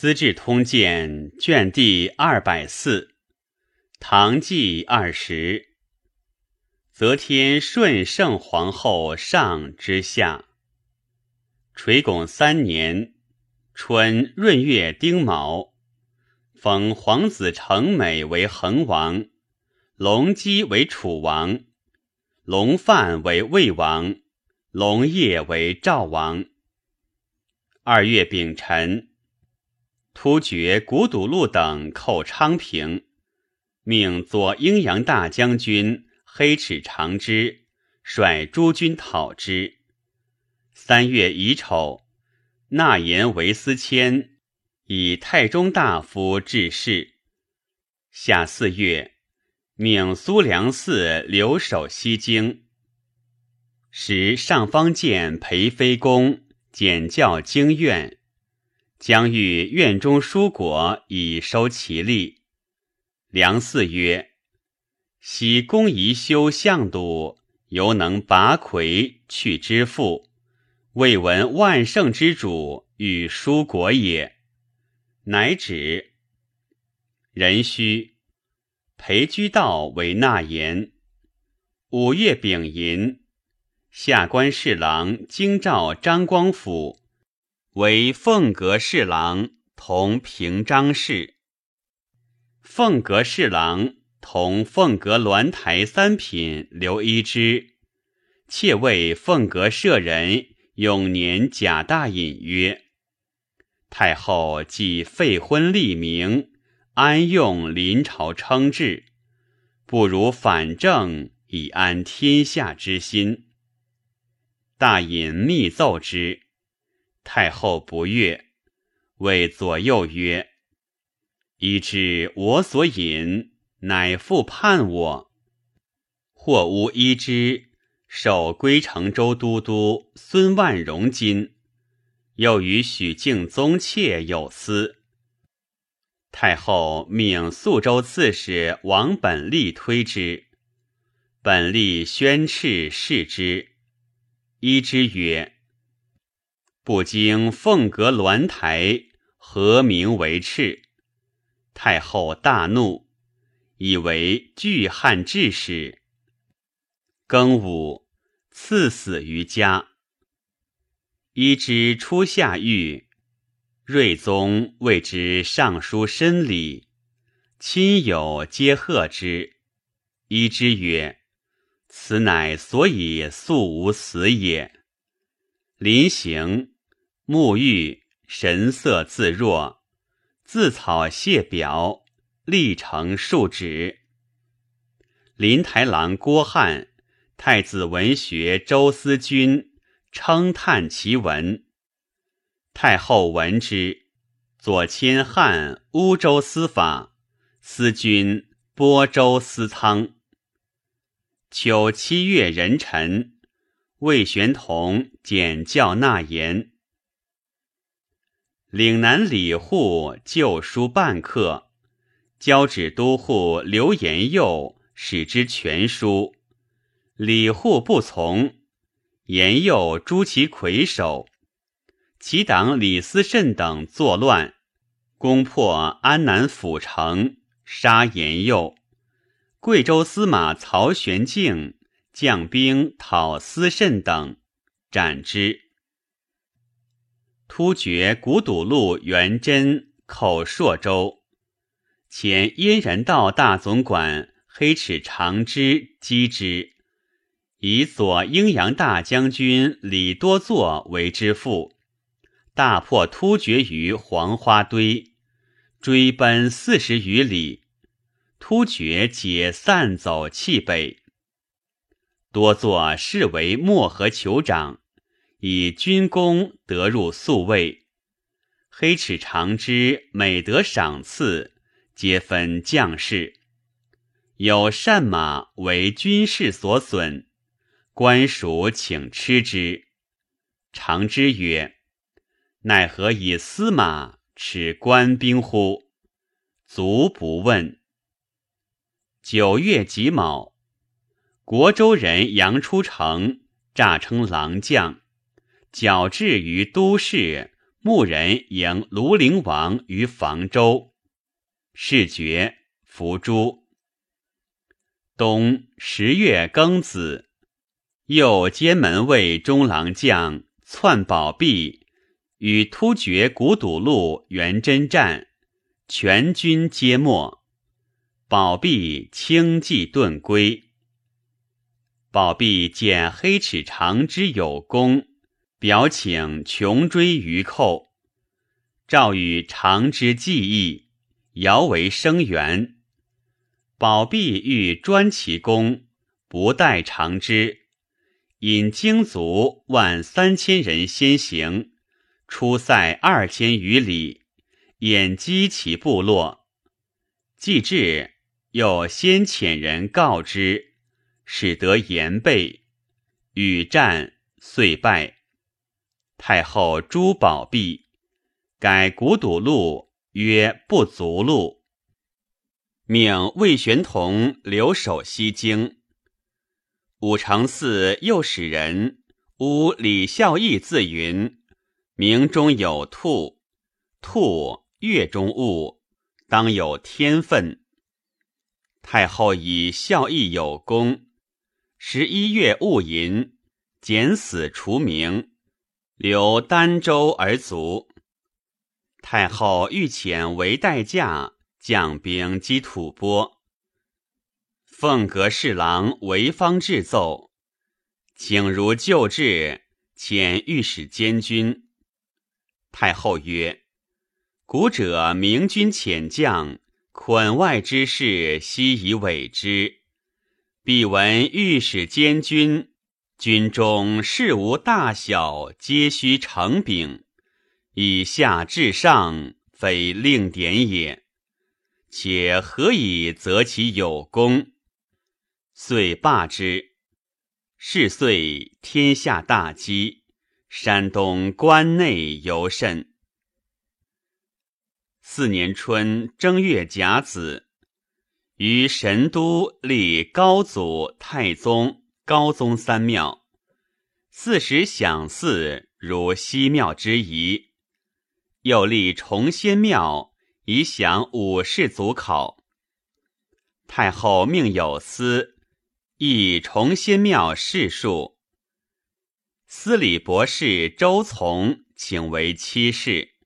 资治通鉴》卷第二百四，唐纪二十，则天顺圣皇后上之下。垂拱三年春闰月丁卯，封皇子成美为恒王，隆基为楚王，隆范为魏王，隆业为赵王。二月丙辰。突厥古堵路等寇昌平，命左阴阳大将军黑齿长之率诸军讨之。三月乙丑，纳言为司谦，以太中大夫致仕。夏四月，命苏良嗣留守西京。时上方见裴妃公简教经院。将欲院中书果以收其利。梁嗣曰：“昔公宜修相堵，犹能拔魁去之父，未闻万圣之主与书国也。”乃止。壬戌，裴居道为纳言。五月丙寅，下官侍郎京兆张光甫。为凤阁侍郎，同平章事。凤阁侍郎同凤阁鸾台三品刘一之，妾为凤阁舍人永年贾大隐曰：“太后既废婚立名，安用临朝称制？不如反正，以安天下之心。”大隐密奏之。太后不悦，谓左右曰：“一知我所引，乃复叛我。或无一之，守归成州都督孙万荣金，又与许敬宗妾有私。”太后命肃州刺史王本立推之，本立宣斥视之，一之曰。不经凤阁鸾台，何名为赤？太后大怒，以为拒汉致使。庚午，赐死于家。一之初下狱，睿宗谓之尚书申礼，亲友皆贺之。一之曰：“此乃所以素无死也。”临行。沐浴，神色自若，自草谢表，立成数纸。临台郎郭翰、太子文学周思君称叹其文。太后闻之，左迁汉乌州司法，司君播州司仓。秋七月壬辰，魏玄同简教纳言。岭南李护旧书半刻，交旨都护刘延佑使之全书。李护不从，延佑诛其魁首。其党李思慎等作乱，攻破安南府城，杀延佑。贵州司马曹玄敬将兵讨思慎等，斩之。突厥古堵路元贞口朔州，前燕人道大总管黑齿长之击之，以左阴阳大将军李多作为之父，大破突厥于黄花堆，追奔四十余里，突厥皆散走弃北。多作视为漠河酋长。以军功得入宿卫，黑齿长之每得赏赐，皆分将士。有善马为军士所损，官属请吃之。长之曰：“奈何以司马持官兵乎？”卒不问。九月己卯，国州人杨出城，诈称郎将。矫治于都市，牧人迎庐陵王于房州，事绝伏诛。冬十月庚子，右监门卫中郎将篡宝璧，与突厥古堵路元真战，全军皆没。宝璧轻骑遁归。宝璧见黑齿长之有功，表请穷追于寇。诏与长之计议，遥为声援。宝璧欲专其功，不待长之，引精卒万三千人先行，出塞二千余里，掩击其部落。既至，又先遣人告之。使得言备，与战遂败。太后诛宝璧，改古堵路曰不足路，命魏玄同留守西京。武承嗣又使人诬李孝义自云：名中有兔，兔月中物，当有天分。太后以孝义有功。十一月戊寅，减死除名，留儋州而卒。太后御遣为代驾将兵击吐蕃。凤阁侍郎韦方至奏，请如旧制，遣御史监军。太后曰：“古者明君遣将，捆外之事，悉以委之。”必闻御史监军，军中事无大小，皆须承禀，以下至上，非令典也。且何以择其有功？遂罢之。是岁，天下大饥，山东关内尤甚。四年春正月甲子。于神都立高祖、太宗、高宗三庙，四时享祀如西庙之仪。又立崇仙庙，以享五世祖考。太后命有司，议崇仙庙事数。司礼博士周从请为七世，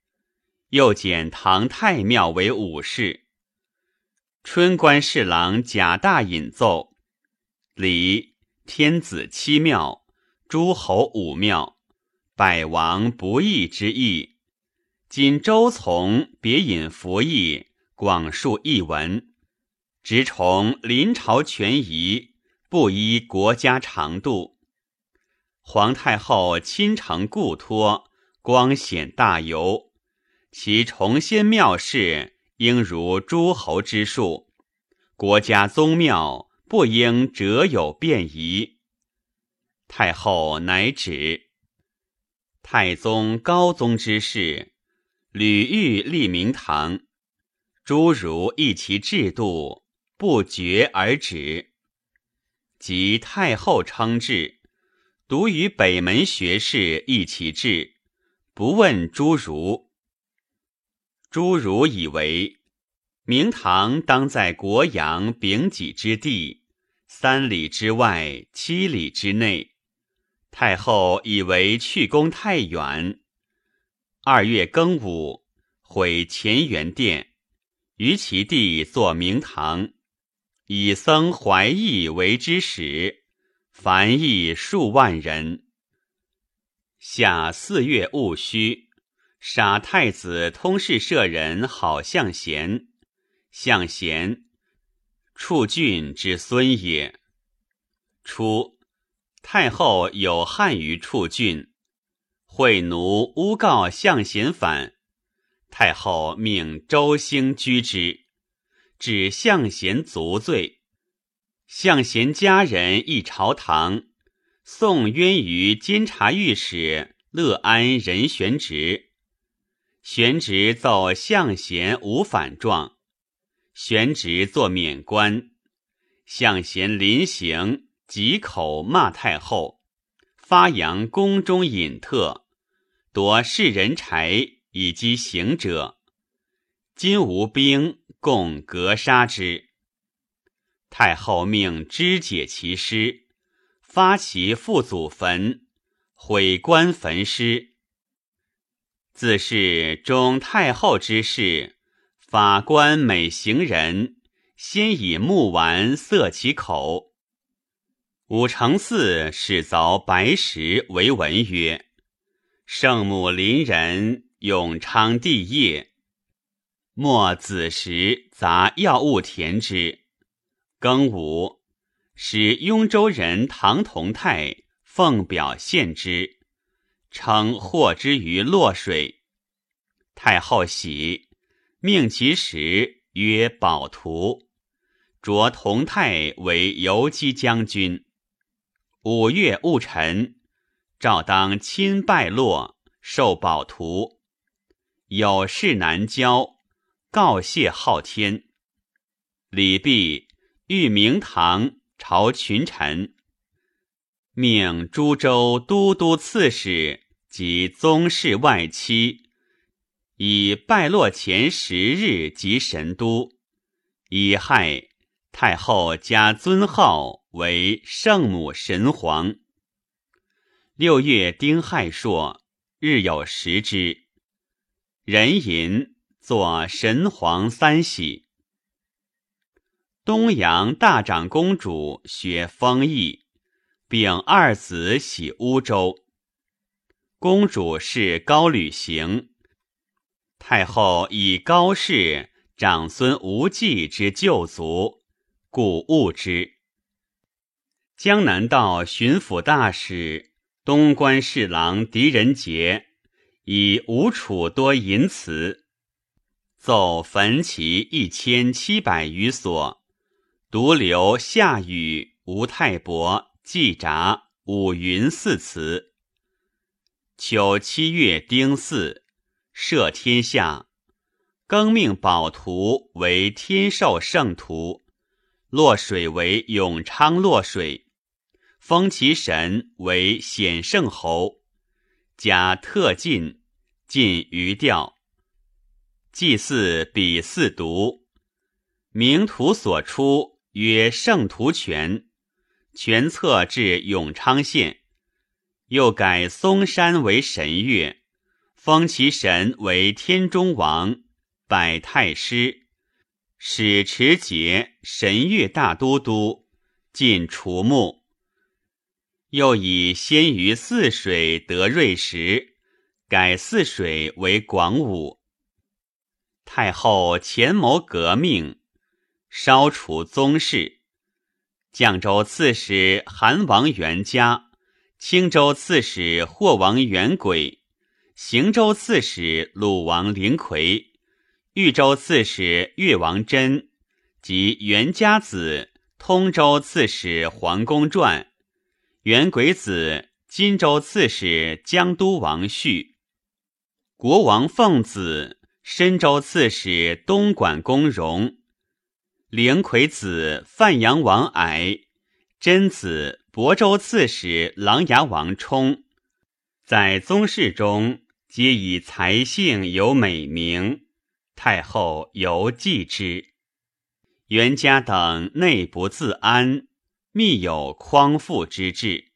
又减唐太庙为五事。春官侍郎贾大引奏：礼天子七庙，诸侯五庙，百王不义之意。今周从别引服役，广述译文，直崇临朝权宜，不依国家长度。皇太后亲承故托，光显大游，其崇仙庙事。应如诸侯之数，国家宗庙不应辄有变移。太后乃止。太宗、高宗之事，屡欲立明堂，诸儒议其制度，不决而止。及太后称制，独与北门学士议其制，不问诸儒。诸儒以为，明堂当在国阳丙己之地，三里之外，七里之内。太后以为去宫太远。二月庚午，毁乾元殿，于其地作明堂，以僧怀义为之始，凡役数万人。夏四月戊戌。杀太子通事舍人好向贤，向贤，处郡之孙也。初，太后有汉于处郡，会奴诬告向贤反，太后命周兴居之，指向贤足罪。向贤家人一朝堂，送冤于监察御史乐安任玄直。玄直奏向贤无反状，玄职作免官。相贤临行，急口骂太后，发扬宫中隐特，夺世人柴以及行者。今无兵，共格杀之。太后命肢解其尸，发其父祖坟，毁棺焚尸。自是中太后之事，法官每行人，先以木丸塞其口。武承嗣始凿白石为文曰：“圣母临人，永昌帝业。”莫子时杂药物填之。庚午，使雍州人唐同泰奉表献之，称获之于洛水。太后喜，命其使曰宝图，擢同泰为游击将军。五月戊辰，诏当亲拜洛，受宝图。有事南郊。告谢昊天，李泌御明堂朝群臣，命诸州都督刺史及宗室外戚，以败落前十日及神都。乙亥，太后加尊号为圣母神皇。六月丁亥朔，日有食之。壬寅。作神皇三喜。东阳大长公主学封邑，并二子喜乌州。公主是高履行，太后以高氏长孙无忌之旧族，故恶之。江南道巡抚大使、东关侍郎狄仁杰以吴楚多淫词。奏焚其一千七百余所，独留夏禹、吴太伯、季札、武云四祠。秋七月丁巳，赦天下，更命宝图为天寿圣图，洛水为永昌洛水，封其神为显圣侯，加特进，进余调。祭祀比四渎，名图所出曰圣图全，全册至永昌县。又改嵩山为神岳，封其神为天中王，百太师，使持节神岳大都督，进除墓。又以先于泗水得瑞石，改泗水为广武。太后前谋革命，烧除宗室。绛州刺史韩王元嘉，青州刺史霍王元轨，邢州刺史鲁王灵魁，豫州刺史越王真及元嘉子通州刺史黄公传，元轨子荆州刺史江都王旭，国王奉子。深州刺史东莞公荣，灵魁子范阳王矮，真子亳州刺史琅琊王冲，在宗室中皆以才性有美名，太后犹记之。袁家等内不自安，密有匡复之志。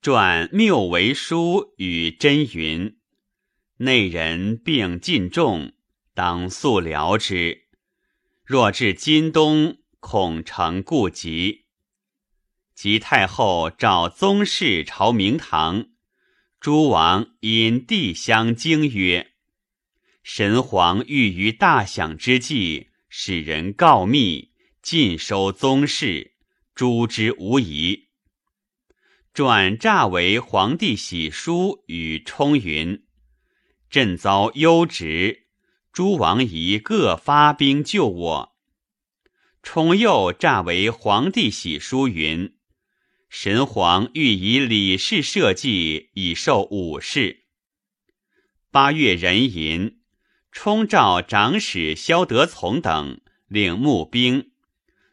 传谬为书与真云。内人病尽重，当速疗之。若至今冬，恐成痼疾。及太后召宗室朝明堂，诸王因帝相惊曰：“神皇欲于大享之际，使人告密，尽收宗室，诛之无疑。”转诈为皇帝玺书与冲云。朕遭忧职，诸王仪各发兵救我。冲又诈为皇帝玺书云：神皇欲以李氏社稷以授武士。八月壬寅，冲召长史萧德从等领募兵，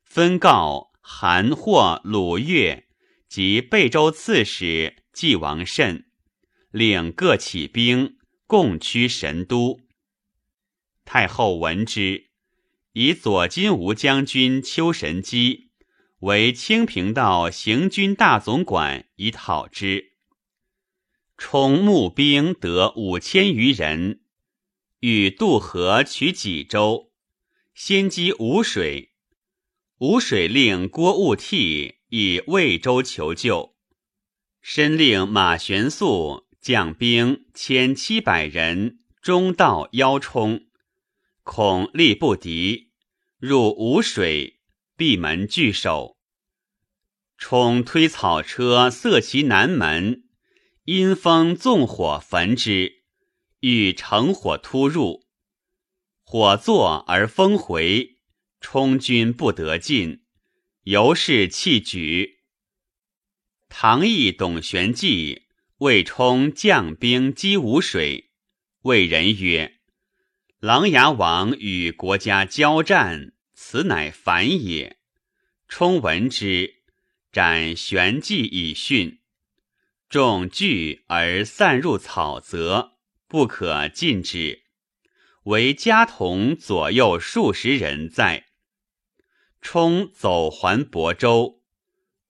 分告韩、霍、鲁、越及贝州刺史纪王慎。领各起兵，共驱神都。太后闻之，以左金吾将军邱神机为清平道行军大总管，以讨之。充募兵得五千余人，欲渡河取济州，先击吴水。吴水令郭务替以魏州求救，申令马玄素将兵千七百人，中道邀冲。恐力不敌，入吴水，闭门拒守。冲推草车塞其南门，因风纵火焚之，欲乘火突入，火作而风回，冲军不得进，由是弃举。唐义、董玄纪为冲将兵击吴水，谓人曰。琅琊王与国家交战，此乃反也。冲闻之，斩玄计以训。众惧而散入草泽，不可禁止。唯家童左右数十人在。冲走还亳州，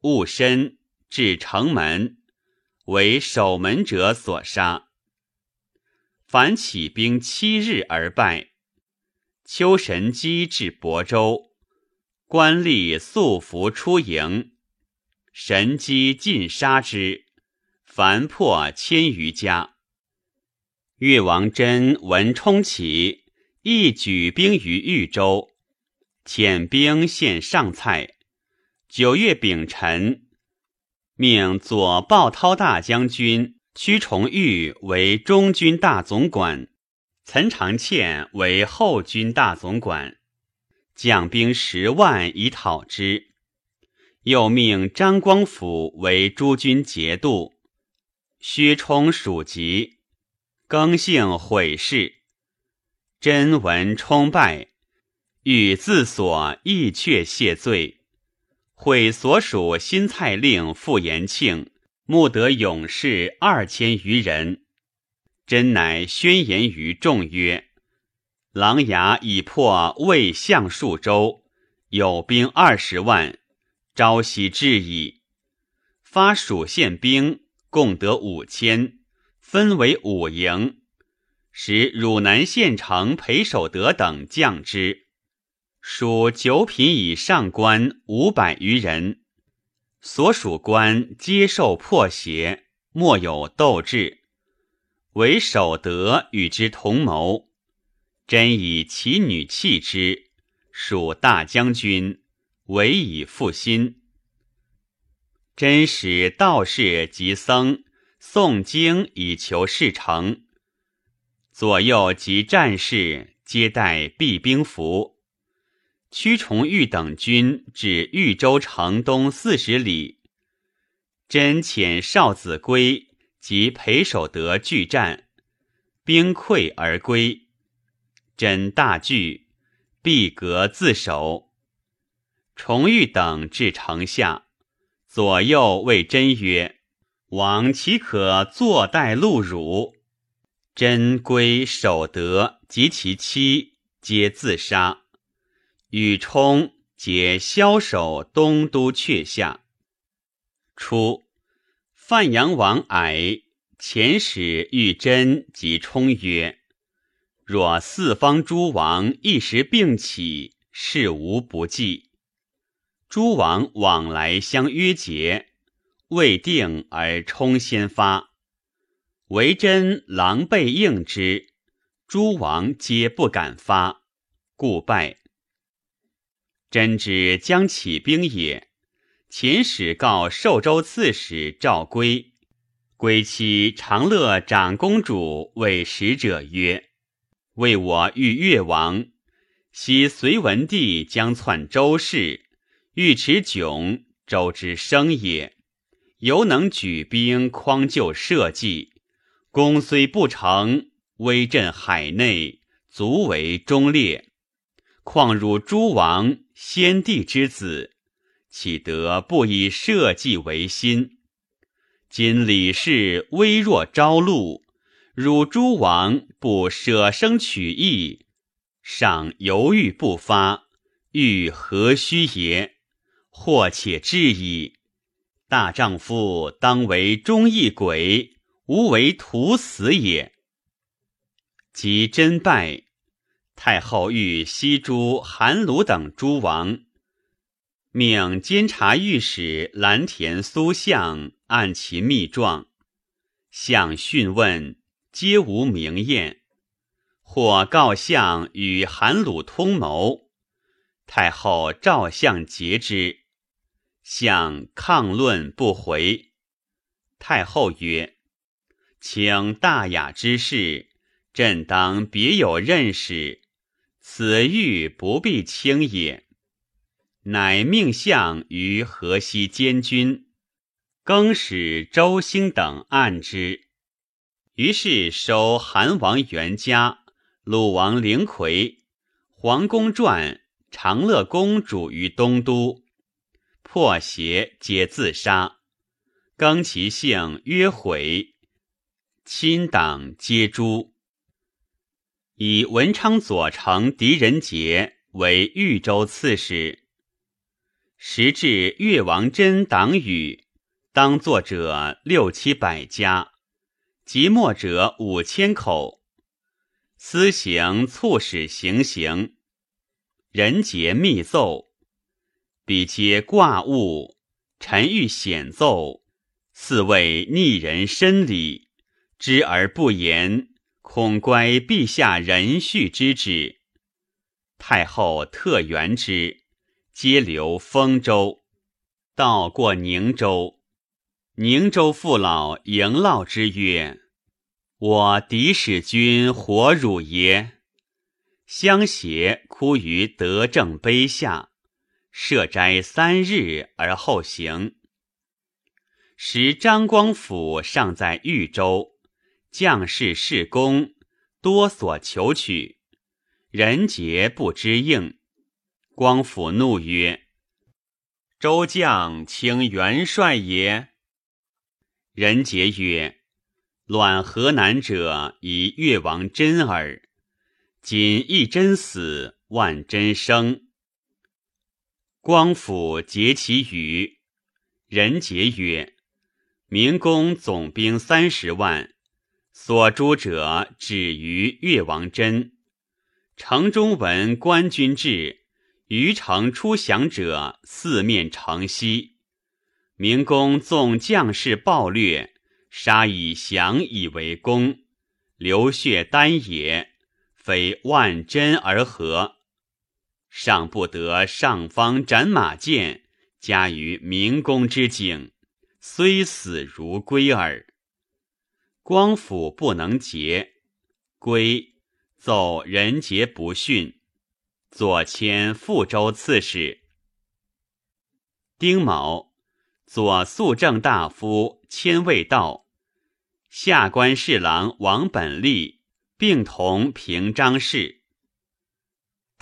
误身至城门，为守门者所杀。凡起兵七日而败。秋神机至亳州，官吏素服出营，神机尽杀之，凡破千余家。越王真闻冲起，亦举兵于豫州，遣兵献上蔡。九月丙辰，命左鲍涛大将军。屈崇玉为中军大总管，岑长倩为后军大总管，将兵十万以讨之。又命张光辅为诸军节度。薛冲属籍，更姓毁氏。真闻冲败，欲自所义阙谢罪，毁所属新蔡令傅延庆。募得勇士二千余人，真乃宣言于众曰：“琅琊已破魏相数州，有兵二十万，朝夕至矣。发蜀县兵共得五千，分为五营，使汝南县城裴守德等将之，属九品以上官五百余人。”所属官皆受破胁，莫有斗志。唯守德与之同谋，真以其女弃之，属大将军，唯以复心。真使道士及僧诵经以求事成，左右及战士皆带避兵符。屈崇玉等军至豫州城东四十里，真遣少子归及裴守德拒战，兵溃而归。真大惧，闭阁自守。崇玉等至城下，左右谓真曰：“王岂可坐待戮辱？”真归守德及其妻皆自杀。与冲皆枭首东都阙下。初，范阳王矮遣使遇真及冲曰：“若四方诸王一时并起，事无不济。诸王往来相约结，未定而冲先发，为真狼狈应之，诸王皆不敢发，故败。”真之将起兵也，秦使告寿州刺史赵归，归妻长乐长公主为使者曰：“为我欲越王，昔隋文帝将篡周氏，欲持迥，周之生也，犹能举兵匡救社稷。功虽不成，威震海内，足为忠烈。况汝诸王？”先帝之子，岂得不以社稷为心？今李氏微弱朝露，汝诸王不舍生取义，尚犹豫不发，欲何须也？或且至矣。大丈夫当为忠义鬼，无为徒死也。即真拜太后，欲西诸韩鲁等诸王，命监察御史蓝田苏相。按其密状，相讯问，皆无明验。或告相与韩鲁通谋，太后照相节之。相抗论不回。太后曰：“请大雅之事，朕当别有认识，此欲不必轻也。”乃命相于河西监军。更使周兴等按之，于是收韩王元嘉、鲁王灵魁、黄公传、长乐公主于东都，破邪皆自杀。更其姓曰悔，亲党皆诛。以文昌左丞狄仁杰为豫州刺史，时至越王真党羽。当作者六七百家，即墨者五千口。私行促使行刑，人杰密奏，彼皆挂物。臣欲显奏，似谓逆人深礼，知而不言，恐乖陛下仁恤之旨。太后特援之，皆留丰州，到过宁州。宁州父老迎烙之曰：“我敌使君活汝耶？”相携哭于德政碑下，设斋三日而后行。时张光甫尚在豫州，将士士功多所求取，人杰不知应。光甫怒曰：“周将请元帅也。”人杰曰：“乱河南者，以越王真耳。今一真死，万真生。”光甫结其语。人杰曰：“明公总兵三十万，所诛者止于越王真。城中闻官军至，于城出降者四面城西。”明公纵将士暴掠，杀以降以为功，流血丹也，非万真而何？尚不得上方斩马剑，加于明公之颈，虽死如归耳。光甫不能节，归奏人杰不逊，左迁富州刺史。丁卯。左肃正大夫千卫道，下官侍郎王本立并同平章事。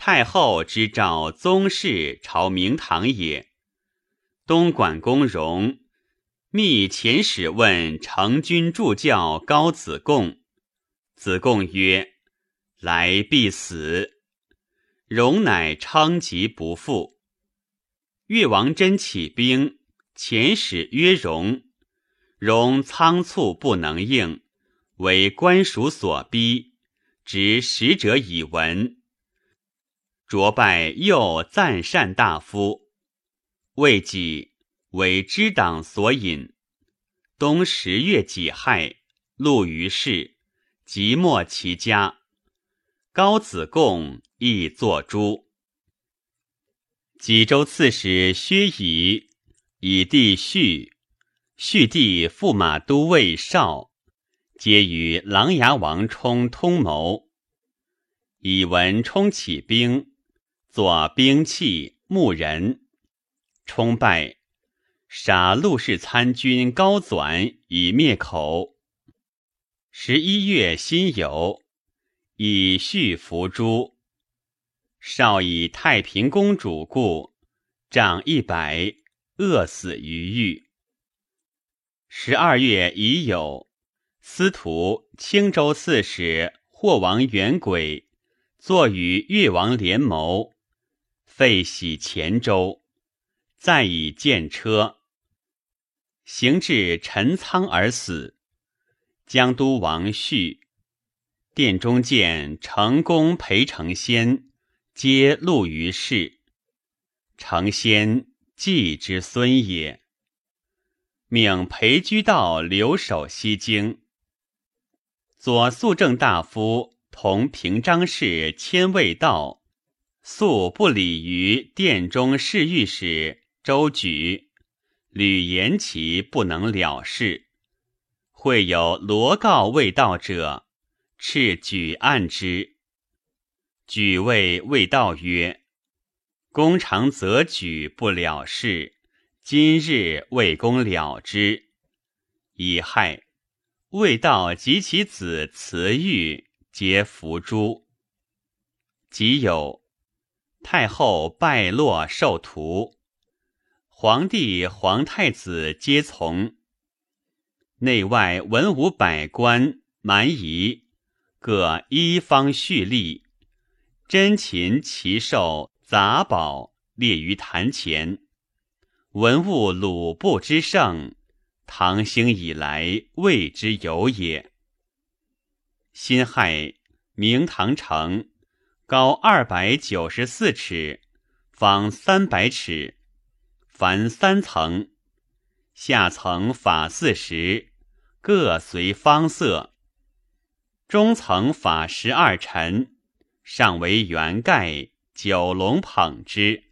太后之召宗室朝明堂也。东莞公荣密遣使问成军助教高子贡，子贡曰：“来必死。”荣乃称疾不复。越王真起兵。遣使曰荣，荣仓促不能应，为官属所逼，执使者以闻。卓拜又赞善大夫，未己为知党所引。冬十月己亥，录于世，即没其家。高子贡亦作诸。济州刺史薛仪。以弟续，续弟驸马都尉少，皆与琅琊王冲通谋。以闻冲起兵，作兵器牧人，冲败，杀陆氏参军高纂以灭口。十一月辛酉，以续伏诛。少以太平公主故，杖一百。饿死于狱。十二月乙酉，司徒青州刺史霍王元轨坐与越王联谋，废徙黔州，再以见车，行至陈仓而死。江都王绪、殿中见成功裴成先，皆录于世。成先季之孙也。命裴居道留守西京。左肃正大夫同平章事千卫道，素不理于殿中侍御史周举，屡言其不能了事。会有罗告未到者，斥举案之。举谓未到曰。公常则举不了事，今日为公了之。乙亥，未到及其子慈玉皆伏诛。己有，太后败落受徒，皇帝、皇太子皆从。内外文武百官蛮夷各一方蓄力，珍禽奇兽。杂宝列于坛前，文物鲁布之盛，唐兴以来未之有也。辛亥，明堂城，高二百九十四尺，方三百尺，凡三层，下层法四十，各随方色，中层法十二陈，上为圆盖。九龙捧之，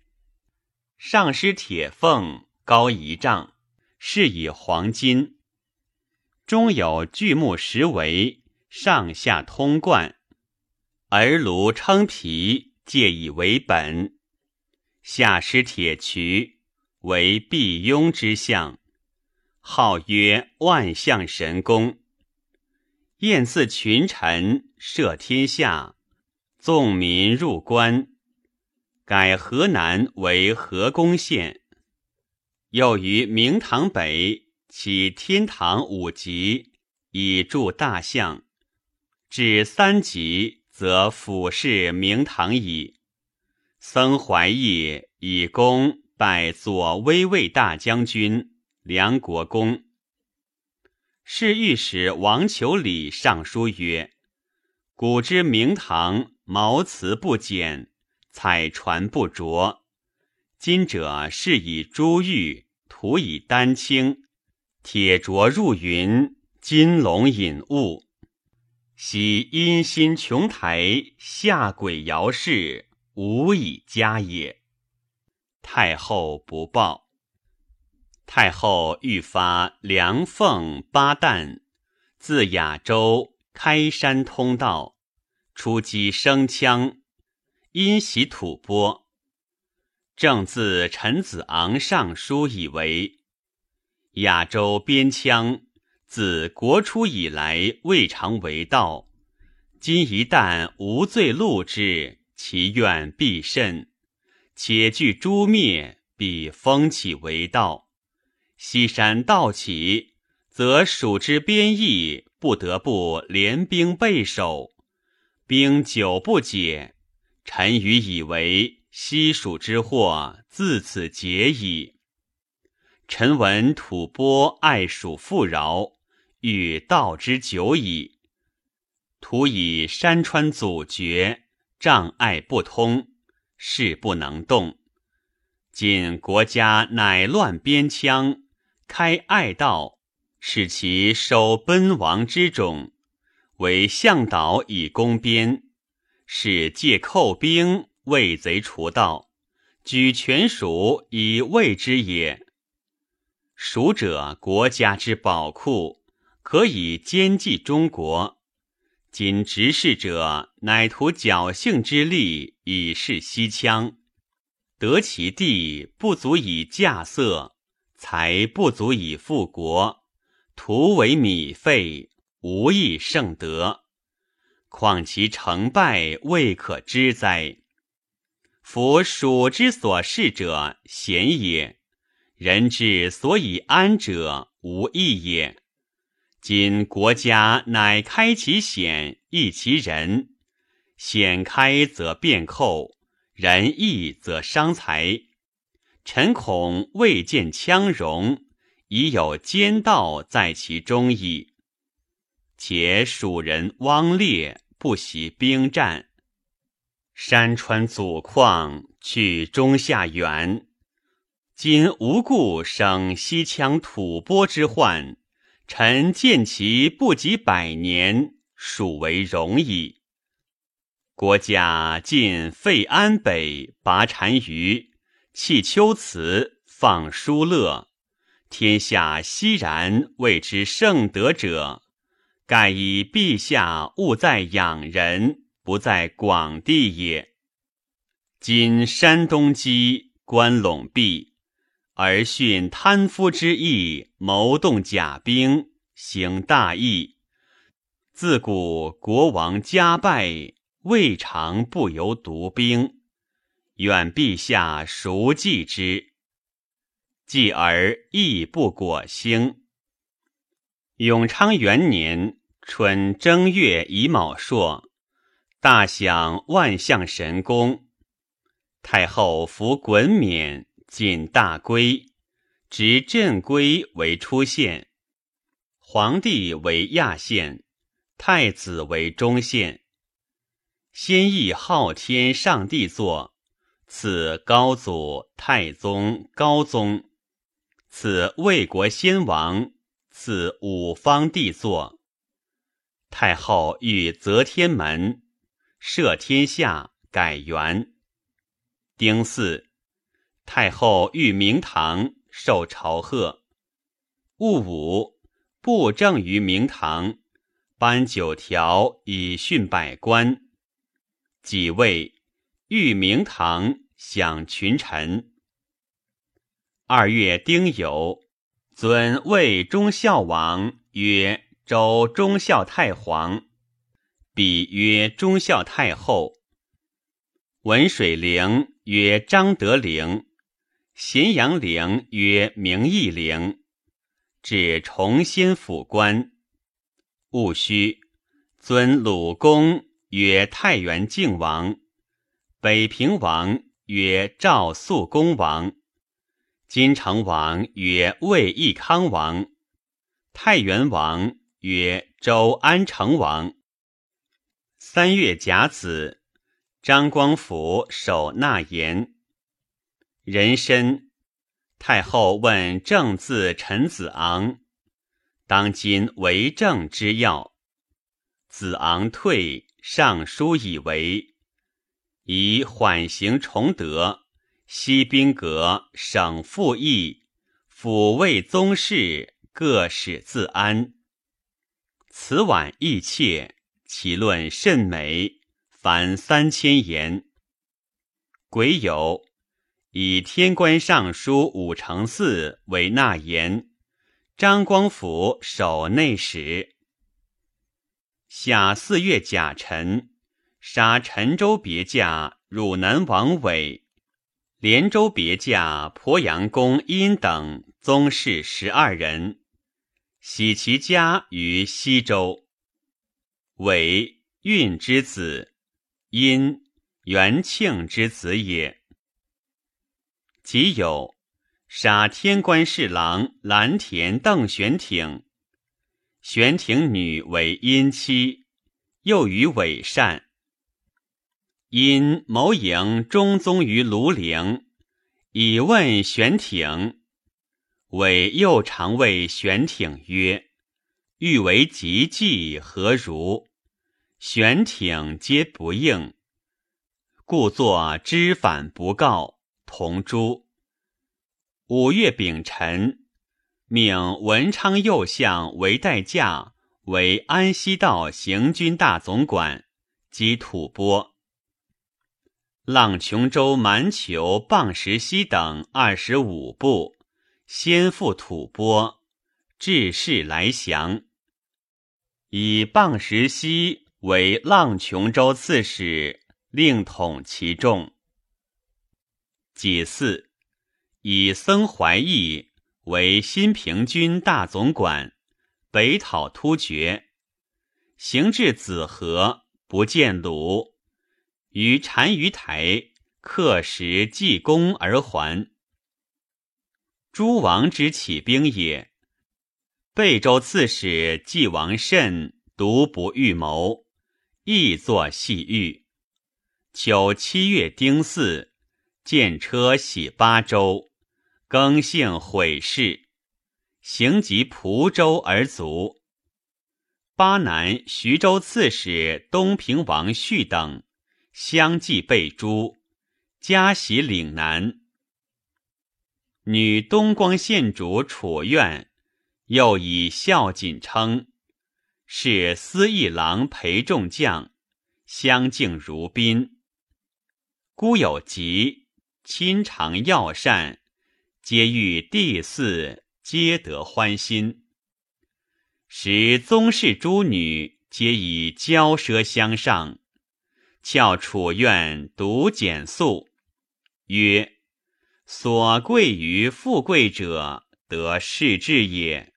上施铁凤，高一丈，饰以黄金。中有巨木石围，上下通贯。而炉称皮，借以为本。下施铁渠，为辟雍之象，号曰万象神功。宴祀群臣，摄天下，纵民入关。改河南为河宫县，又于明堂北起天堂五级，以助大象。至三级，则俯视明堂矣。僧怀义以功拜左威卫大将军、梁国公。侍御史王求礼上书曰：“古之明堂，茅茨不减。”彩船不着，今者是以珠玉涂以丹青，铁琢入云，金龙引雾，喜阴心琼台，下鬼摇饰，无以加也。太后不报。太后欲发梁凤八旦，自雅州开山通道，出击生羌。因袭吐蕃，正自陈子昂上书以为亚洲边羌自国初以来未尝为道，今一旦无罪戮之，其愿必甚。且惧诛灭，必风起为道。西山道起，则蜀之边邑不得不联兵备守，兵久不解。臣愚以为西蜀之祸自此结矣。臣闻吐蕃爱蜀富饶，欲道之久矣。徒以山川阻绝，障碍不通，事不能动。今国家乃乱边羌，开隘道，使其守奔亡之种，为向导以攻边。是借寇兵为贼除道，举全蜀以卫之也。蜀者国家之宝库，可以兼济中国。今执事者乃图侥幸之利以示西羌，得其地不足以稼穑，财不足以富国，徒为米费，无益圣德。况其成败未可知哉？夫蜀之所事者贤也，人之所以安者无益也。今国家乃开其险，益其人。险开则变寇，人易则伤财。臣恐未见羌戎，已有奸盗在其中矣。且蜀人汪烈不习兵战，山川阻旷，去中下远。今无故生西羌吐蕃之患，臣见其不及百年，属为荣矣。国家尽废安北，拔单于，弃丘辞，放疏勒，天下熙然谓之圣德者，盖以陛下务在养人，不在广地也。今山东击，关陇闭，而训贪夫之意，谋动甲兵，行大义。自古国王家败。未尝不由独兵，愿陛下熟记之。继而亦不果兴。永昌元年春正月乙卯朔，大享万象神功。太后服衮冕，进大归，执镇归为出县，皇帝为亚县，太子为中县。先诣昊天上帝座，赐高祖、太宗、高宗；赐魏国先王，赐五方帝座。太后欲择天门，赦天下，改元。丁巳，太后御明堂，受朝贺。戊午，布政于明堂，颁九条以训百官。己未，御明堂，享群臣。二月丁酉，尊魏忠孝王曰周忠孝太皇，比曰忠孝太后。文水陵曰张德陵，咸阳陵曰明义陵，至崇仙府官。戊戌，尊鲁公。曰太原靖王，北平王曰赵肃公王，金城王曰魏义康王，太原王曰周安成王。三月甲子，张光甫守纳言。人参，太后问正字陈子昂，当今为政之要。子昂退。尚书以为，以缓刑崇德，西兵革，省赋役，抚慰宗室，各使自安。此婉意切，其论甚美，凡三千言。癸酉，以天官尚书武承嗣为纳言，张光辅守内史。夏四月甲辰，杀陈州别驾汝南王伟，连州别驾鄱阳公殷等宗室十二人，徙其家于西州。伟运之子，殷元庆之子也。即有，杀天官侍郎蓝田邓玄挺。玄挺女为阴妻，又与伪善。因谋迎中宗于庐陵，以问玄挺。伪又常谓玄挺曰：“欲为吉计何如？”玄挺皆不应，故作知反不告，同诛。五月丙辰。命文昌右相为代驾，为安西道行军大总管，及吐蕃、浪琼州、蛮酋、蚌石溪等二十五部，先赴吐蕃，致仕来降。以蚌石溪为浪琼州刺史，令统其众。己巳，以僧怀义。为新平军大总管，北讨突厥。行至子河，不见鲁，于单于台刻石济功而还。诸王之起兵也。贝州刺史季王慎独不预谋，亦作细狱。秋七月丁巳，见车徙巴州，更姓毁事，行及蒲州而卒。巴南徐州刺史东平王旭等相继被诛，加袭岭南。女东光县主楚苑又以孝谨称，是司议郎陪众将，相敬如宾。孤有疾，亲尝药膳，皆遇帝嗣，皆得欢心。使宗室诸女皆以骄奢相上，翘楚苑独简素，曰：“所贵于富贵者，得世志也。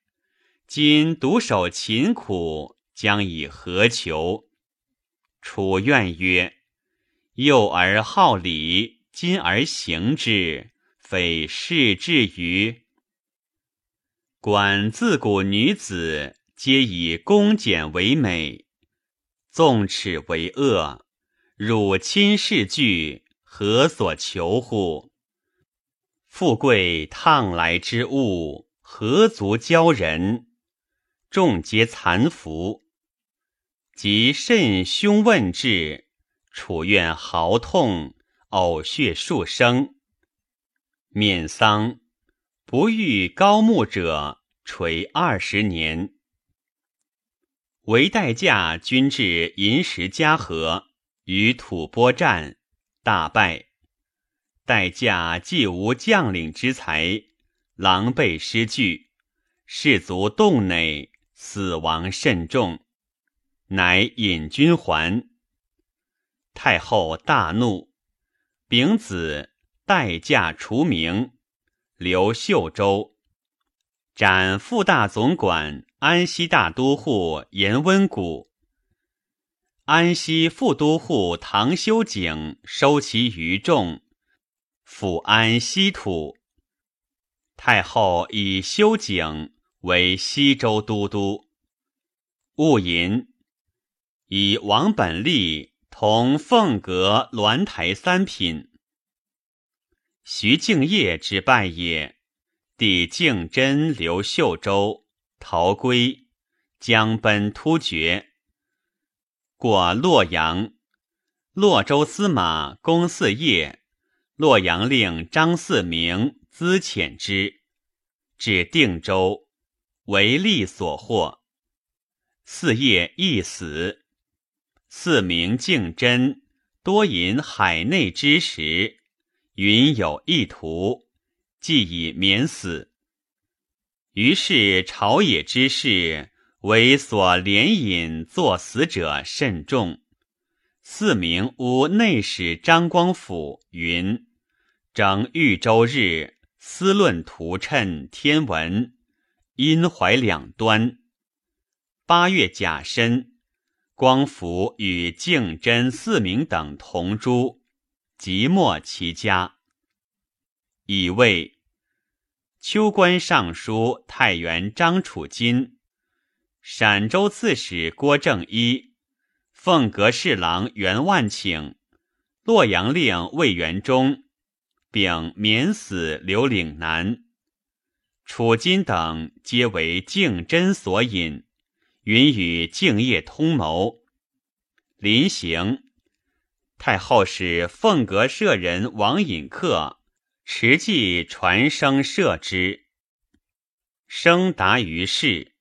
今独守勤苦，将以何求？”楚愿曰：“幼而好礼，今而行之，非世志于？管自古女子。”皆以恭俭为美，纵耻为恶。汝亲世具，何所求乎？富贵烫来之物，何足骄人？众皆惭服。及甚凶问至，楚愿嚎痛，呕血数升。免丧，不遇高木者，垂二十年。为代驾军至银石嘉禾，与吐蕃战，大败。代驾既无将领之才，狼狈失据，士卒洞内，死亡甚重，乃引军还。太后大怒，丙子代驾除名，留秀州，斩副大总管。安西大都护严温谷，安西副都护唐修景收其余众，抚安西土。太后以修景为西州都督。戊寅，以王本立同凤阁鸾台三品。徐敬业之败也，弟敬真留秀州。逃归，将奔突厥。过洛阳，洛州司马公嗣业，洛阳令张四明资遣之，至定州，为利所获。四业亦死。四明敬真多饮海内之食，云有意图，既已免死。于是朝野之事，为所怜饮作死者甚众。四名无内史张光甫云：整豫州日，思论图谶天文，阴怀两端。八月甲申，光福与敬真四名等同诛，即没其家。以为。秋官尚书太原张楚金，陕州刺史郭正一，凤阁侍郎袁万顷，洛阳令魏元忠，并免死留岭南。楚金等皆为敬真所引，允与敬业通谋。临行，太后使凤阁舍人王隐客。持计传声射之，声达于世，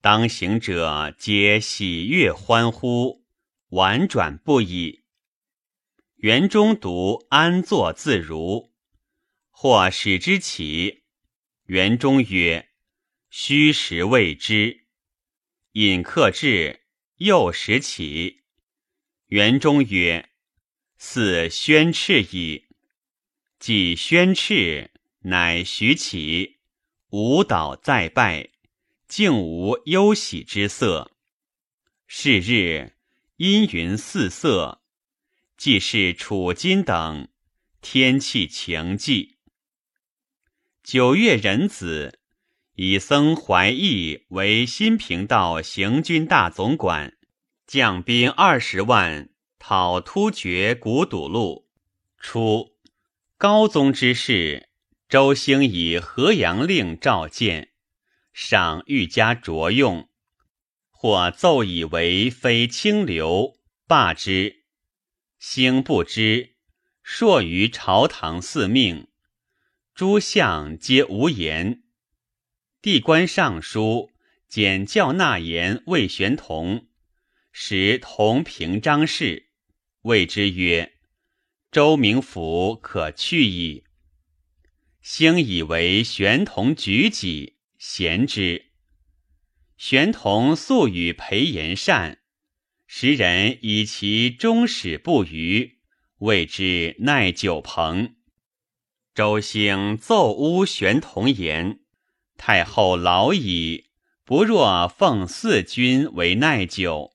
当行者皆喜悦欢呼，婉转不已。园中独安坐自如，或使之起，园中曰：“虚实未知。”引客至，又使起，园中曰：“似宣斥矣。”既宣斥，乃徐起，舞蹈再拜，竟无忧喜之色。是日，阴云四色，既是楚金等，天气晴寂。九月壬子，以僧怀义为新平道行军大总管，将兵二十万，讨突厥古堵路。初，高宗之事，周兴以河阳令召见，赏愈加着用，或奏以为非清流，罢之。兴不知，朔于朝堂四命。诸相皆无言。帝官尚书简教纳言魏玄同，时同平章事，谓之曰：“周明府可去矣。”兴以为玄同举己，贤之。玄同素与裴言善，时人以其终始不渝，谓之耐久朋。周兴奏诬玄同言：“太后老矣，不若奉四君为耐久。”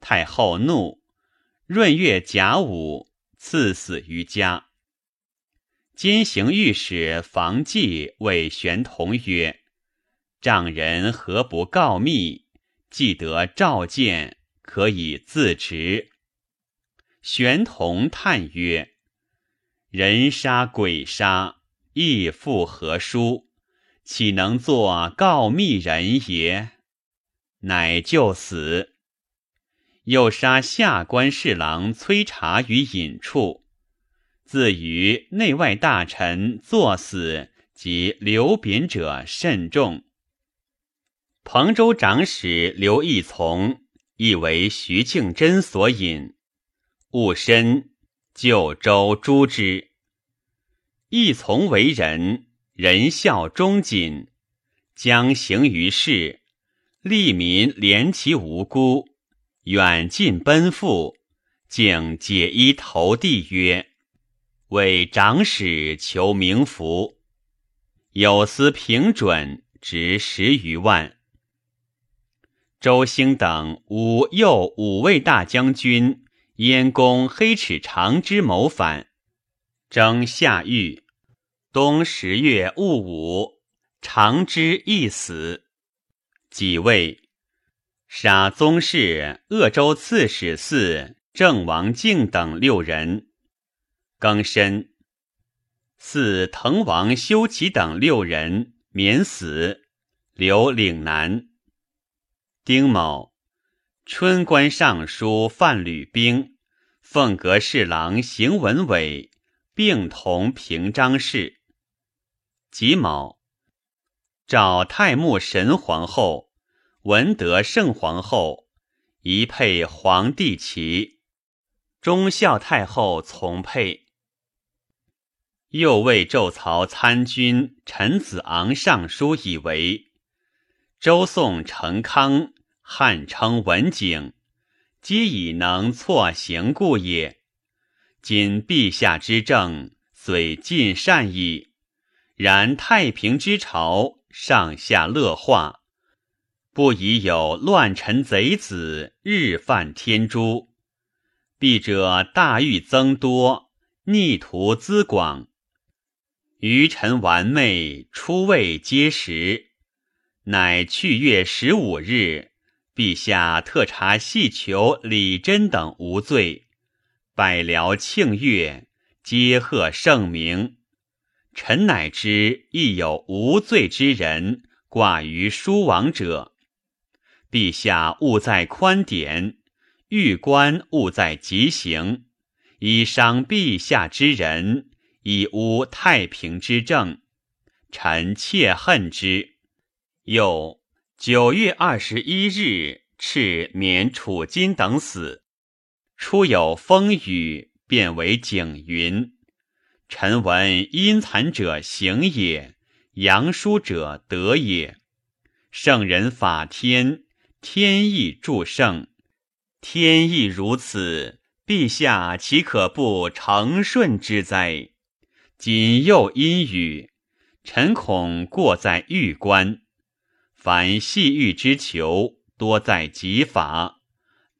太后怒，闰月甲午，赐死于家。金行御史房继谓玄同曰：“丈人何不告密？既得召见，可以自执。”玄同叹曰。人杀鬼杀，亦复何殊？岂能作告密人也？乃就死。又杀下官侍郎崔察于隐处，自于内外大臣作死及流贬者甚众。彭州长史刘义从亦为徐庆真所引，戊申。就州诛之。义从为人，仁孝忠谨，将行于世，利民怜其无辜，远近奔赴，竟解衣投地曰：“为长史求名福，有司平准，值十余万。”周兴等五右五位大将军。燕公黑齿长之谋反，征夏狱。冬十月戊午，长之一死。己未，杀宗室、鄂州刺史寺郑王敬等六人。庚申，嗣滕王修齐等六人免死，留岭南。丁卯。春官尚书范吕兵、凤阁侍郎邢文伟并同平章事。己卯，召太穆神皇后、文德圣皇后一配皇帝旗，忠孝太后从配。又为周曹参军陈子昂上书以为周宋成康。汉称文景，皆以能错行故也。今陛下之政，虽尽善矣，然太平之朝，上下乐化，不宜有乱臣贼子日犯天诛。必者大欲增多，逆徒滋广，余臣完昧，出位皆实。乃去月十五日。陛下特查细求李真等无罪，百僚庆悦，皆贺圣明。臣乃知亦有无罪之人寡于书王者。陛下勿在宽典，欲官勿在极刑，以伤陛下之人，以污太平之政。臣切恨之。又。九月二十一日，敕免楚金等死。初有风雨，变为景云。臣闻阴残者行也，阳疏者德也。圣人法天，天意助圣。天意如此，陛下岂可不承顺之哉？今又阴雨，臣恐过在玉关。凡细欲之求，多在己法；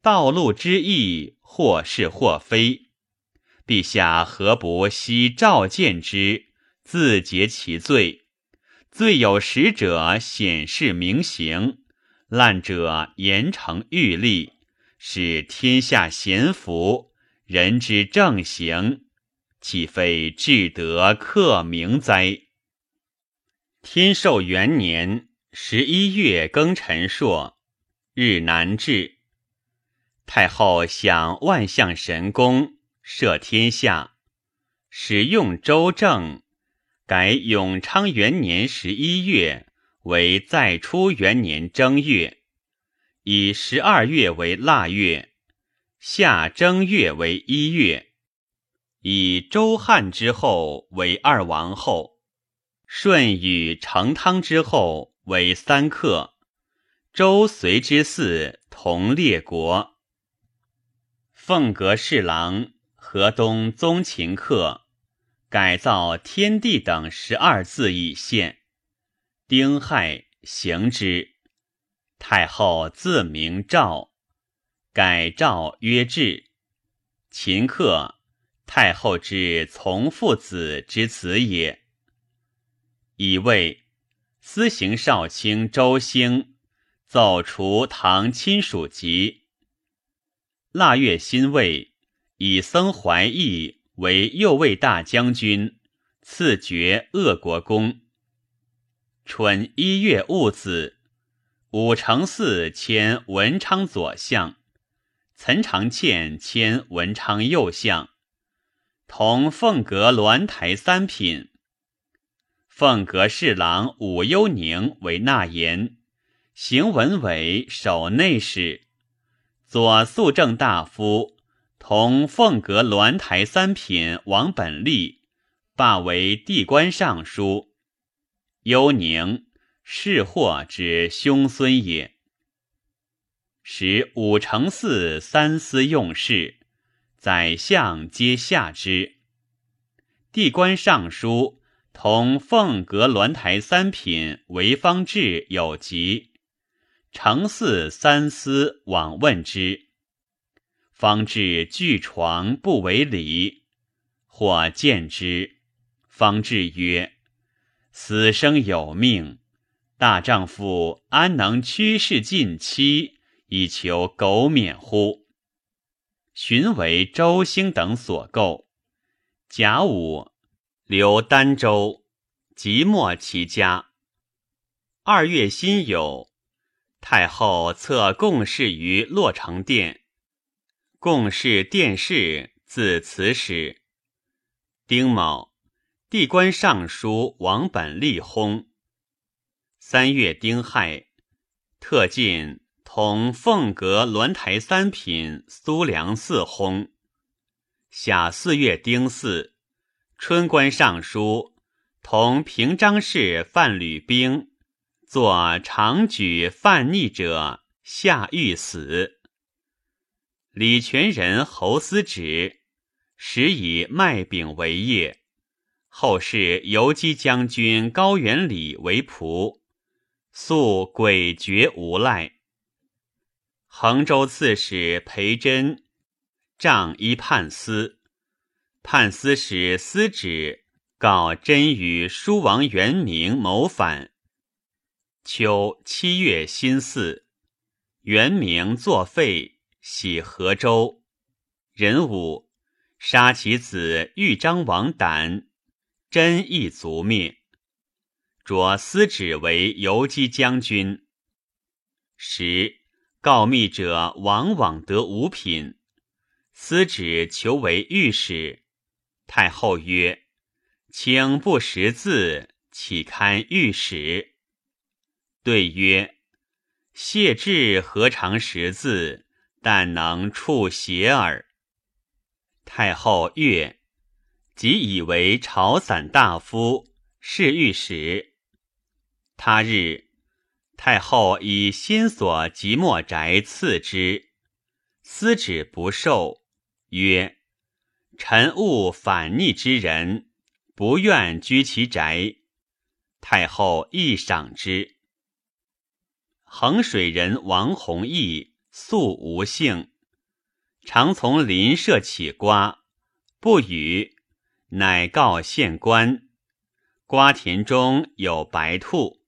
道路之意，或是或非。陛下何不悉召见之，自结其罪？罪有实者，显示明刑；滥者，严惩狱吏，使天下咸服，人之正行，岂非至德克明哉？天寿元年十一月庚辰朔，日南至，太后享万象神功，赦天下，使用周正。改永昌元年十一月为再初元年正月，以十二月为腊月，夏正月为一月，以周汉之后为二王后，舜与成汤之后为三克，周隋之嗣同列国。凤阁侍郎河东宗秦客。改造天地等十二字以献，丁亥行之。太后自名赵，改诏曰志。秦客，太后之从父子之子也。以为司行少卿周兴奏除唐亲属籍。腊月辛未，以僧怀义。为右卫大将军，赐爵鄂国公。春一月戊子，武承嗣迁文昌左相，岑长倩迁文昌右相，同凤阁鸾台三品。凤阁侍郎武幽宁为纳言，邢文伟守内史，左肃正大夫。同凤阁鸾台三品王本立罢为地官尚书，幽宁是祸之兄孙也。使武承嗣三司用事，宰相皆下之。地官尚书同凤阁鸾台三品韦方志有疾，承嗣三司往问之。方志具床不为礼，或见之。方志曰：“死生有命，大丈夫安能屈世近妻，以求苟免乎？”寻为周兴等所构。甲午，留儋州，即没其家。二月辛酉，太后册贡事于洛成殿。共事殿试，自此始。丁卯，地官尚书王本立薨。三月丁亥，特进同凤阁鸾台三品苏良嗣薨。夏四月丁巳，春官尚书同平章事范吕兵作长举犯逆者，下狱死。李全人侯思止，始以卖饼为业。后世游击将军高元礼为仆，素诡谲无赖。衡州刺史裴真仗一判司，判司使司止告真与书王元明谋反。秋七月辛巳，元明作废。喜河州，人武杀其子豫章王胆，真亦族灭。着司指为游击将军。时告密者往往得五品。司指求为御史，太后曰：“请不识字，岂堪御史？”对曰：“谢志何尝识字？”但能触邪耳。太后悦，即以为朝散大夫，侍御史。他日，太后以新所即墨宅赐之，司旨不受，曰：“臣务反逆之人，不愿居其宅。太后亦赏之。衡水人王弘毅素无姓，常从邻舍乞瓜，不与，乃告县官。瓜田中有白兔，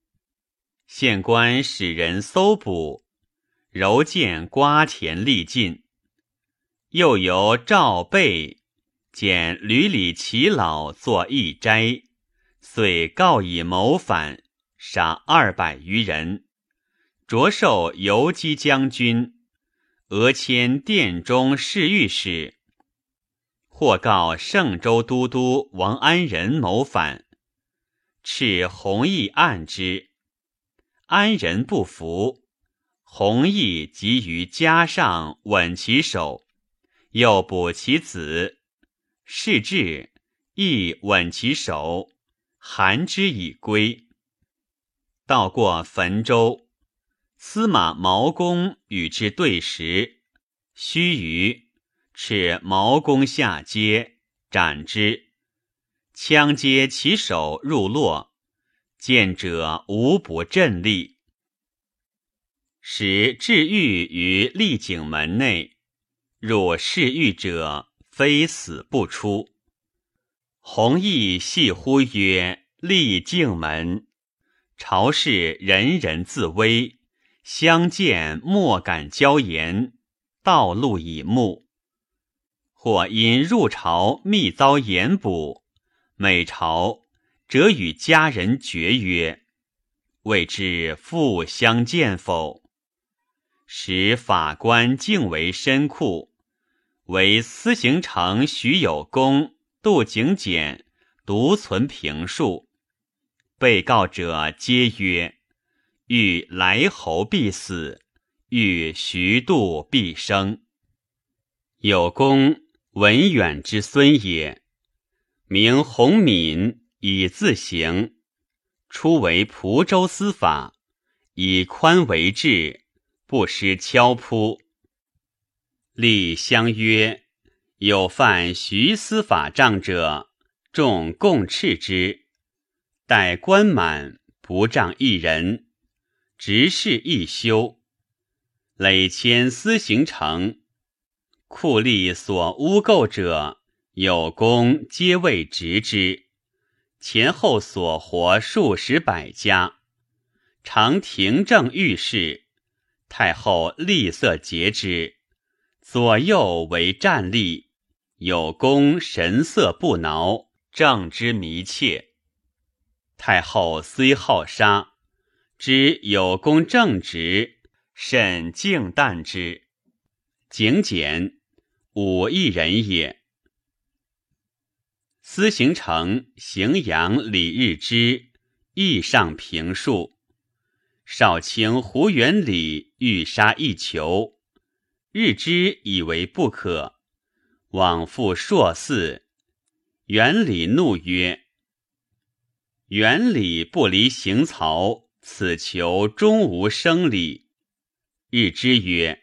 县官使人搜捕，揉见瓜田力尽。又由赵备见吕里齐老作一斋，遂告以谋反，杀二百余人，着授游击将军，俄迁殿中侍御史。或告盛州都督王安仁谋反，敕弘毅按之，安仁不服，弘毅急于家上稳其首。又补其子，是至，亦稳其首，含之以归。到过汾州，司马毛公与之对食，须臾，敕毛公下阶，斩之。枪接其首入洛，见者无不震栗。使至狱于丽景门内。若侍御者，非死不出。弘毅细呼曰：“丽静门，朝士人人自危，相见莫敢交言，道路以目。或因入朝密遭严捕，每朝辄与家人绝曰：‘未知复相见否？’使法官敬为深库。”为司行丞徐有功、杜景简独存评述，被告者皆曰：“欲来侯必死，欲徐度必生。”有功，文远之孙也，名弘敏，以自行。初为蒲州司法，以宽为治，不施敲扑。立相约，有犯徐司法杖者，众共斥之。待官满，不杖一人，执事一休。累迁司行丞，库吏所污垢者，有功皆未执之。前后所活数十百家，常廷政御事，太后厉色节之。左右为战立，有功神色不挠，正之迷切。太后虽好杀，知有功正直，甚敬惮之。景简，武一人也。司行成荥阳李日之，亦上评述。少卿胡元礼欲杀一囚。日之以为不可，往复朔寺。元礼怒曰：“元礼不离行曹，此求终无生理。”日之曰：“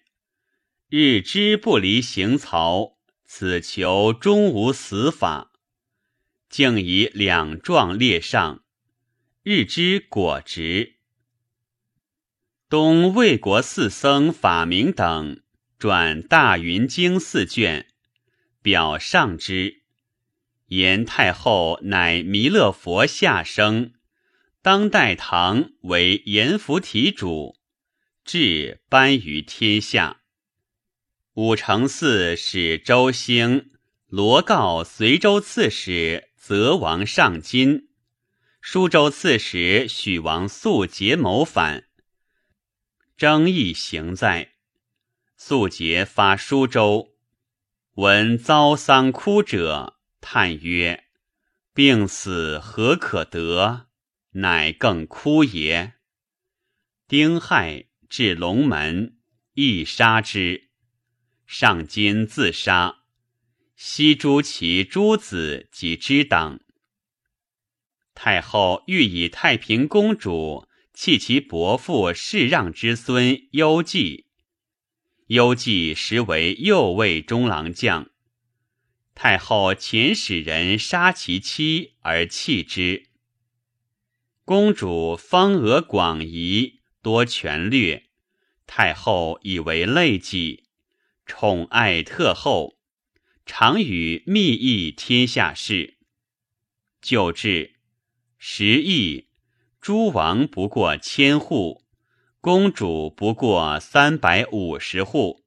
日之不离行曹，此求终无死法。”竟以两状列上。日之果直。东魏国四僧法明等。转大云经四卷，表上之。言太后乃弥勒佛下生，当代唐为阎浮提主，至颁于天下。武承嗣使周兴罗告随州刺史泽王上金，舒州刺史许王素节谋反，争议行在。素节发舒州，闻遭丧哭者，叹曰：“病死何可得？乃更哭也。”丁亥至龙门，亦杀之。上金自杀，悉诛其诸子及之党。太后欲以太平公主弃其伯父世让之孙幽忌。幽忌实为右卫中郎将，太后遣使人杀其妻而弃之。公主方额广仪，多权略，太后以为累己，宠爱特厚，常与密议天下事。旧制，十亿，诸王不过千户，公主不过三百五十户。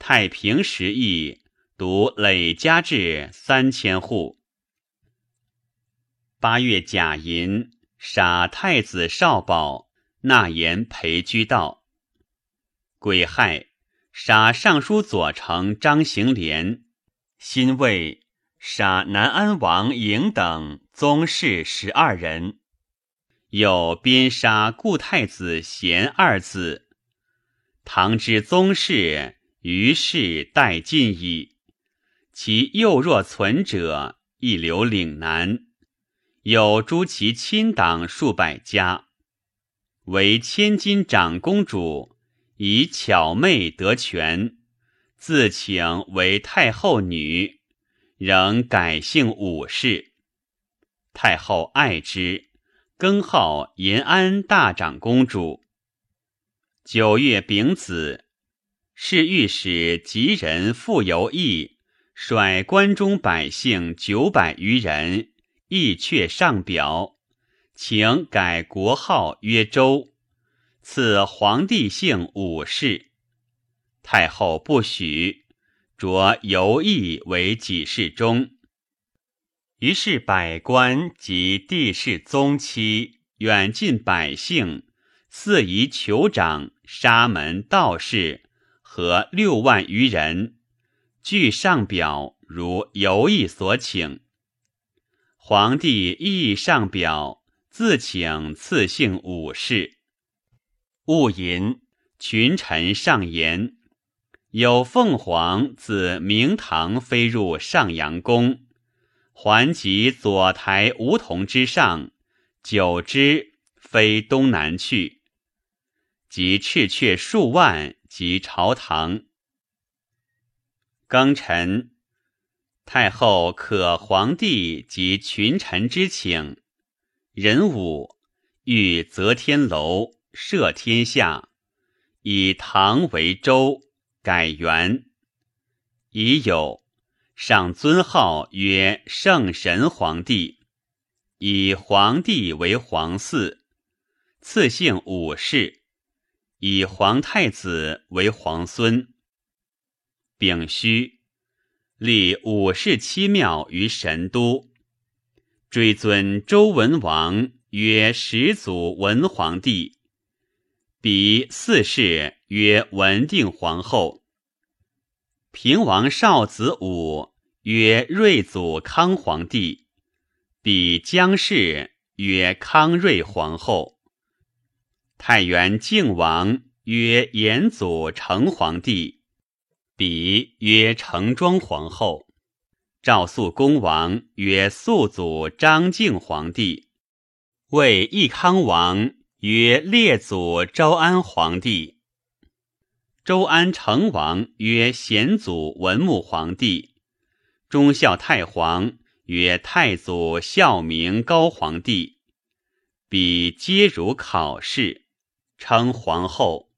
太平十亿，独累加至三千户。八月甲寅。杀太子少保，纳言裴居道。癸亥，杀尚书左丞张行廉。辛未，杀南安王嬴等宗室十二人。有鞭杀故太子贤二子。唐之宗室，于是殆尽矣。其幼若存者，亦留岭南。有诸其亲党数百家，为千金长公主，以巧媚得权，自请为太后女，仍改姓武氏。太后爱之，更号延安大长公主。九月丙子，是御史吉人傅游义率关中百姓九百余人。意阙上表，请改国号曰周，赐皇帝姓武氏。太后不许，着游义为己事中。于是百官及帝室宗戚、远近百姓、四夷酋长、沙门道士和六万余人，俱上表如游义所请。皇帝亦上表，自请赐姓武氏。戊寅，群臣上言：有凤凰自明堂飞入上阳宫，还及左台梧桐之上，九只飞东南去，及赤雀数万，及朝堂。庚辰。太后可皇帝及群臣之请，人武欲择天楼，摄天下，以唐为周，改元。已有上尊号曰圣神皇帝，以皇帝为皇嗣，赐姓武氏，以皇太子为皇孙。丙戌。立武氏七庙于神都，追尊周文王曰始祖文皇帝，比四世曰文定皇后。平王少子武曰睿祖康皇帝，比姜氏曰康睿皇后。太原靖王曰延祖成皇帝。比曰成庄皇后，赵肃公王曰肃祖张敬皇帝，魏义康王曰列祖周安皇帝，周安成王曰显祖文穆皇帝，忠孝太皇曰太祖孝明高皇帝，比皆如考试，称皇后。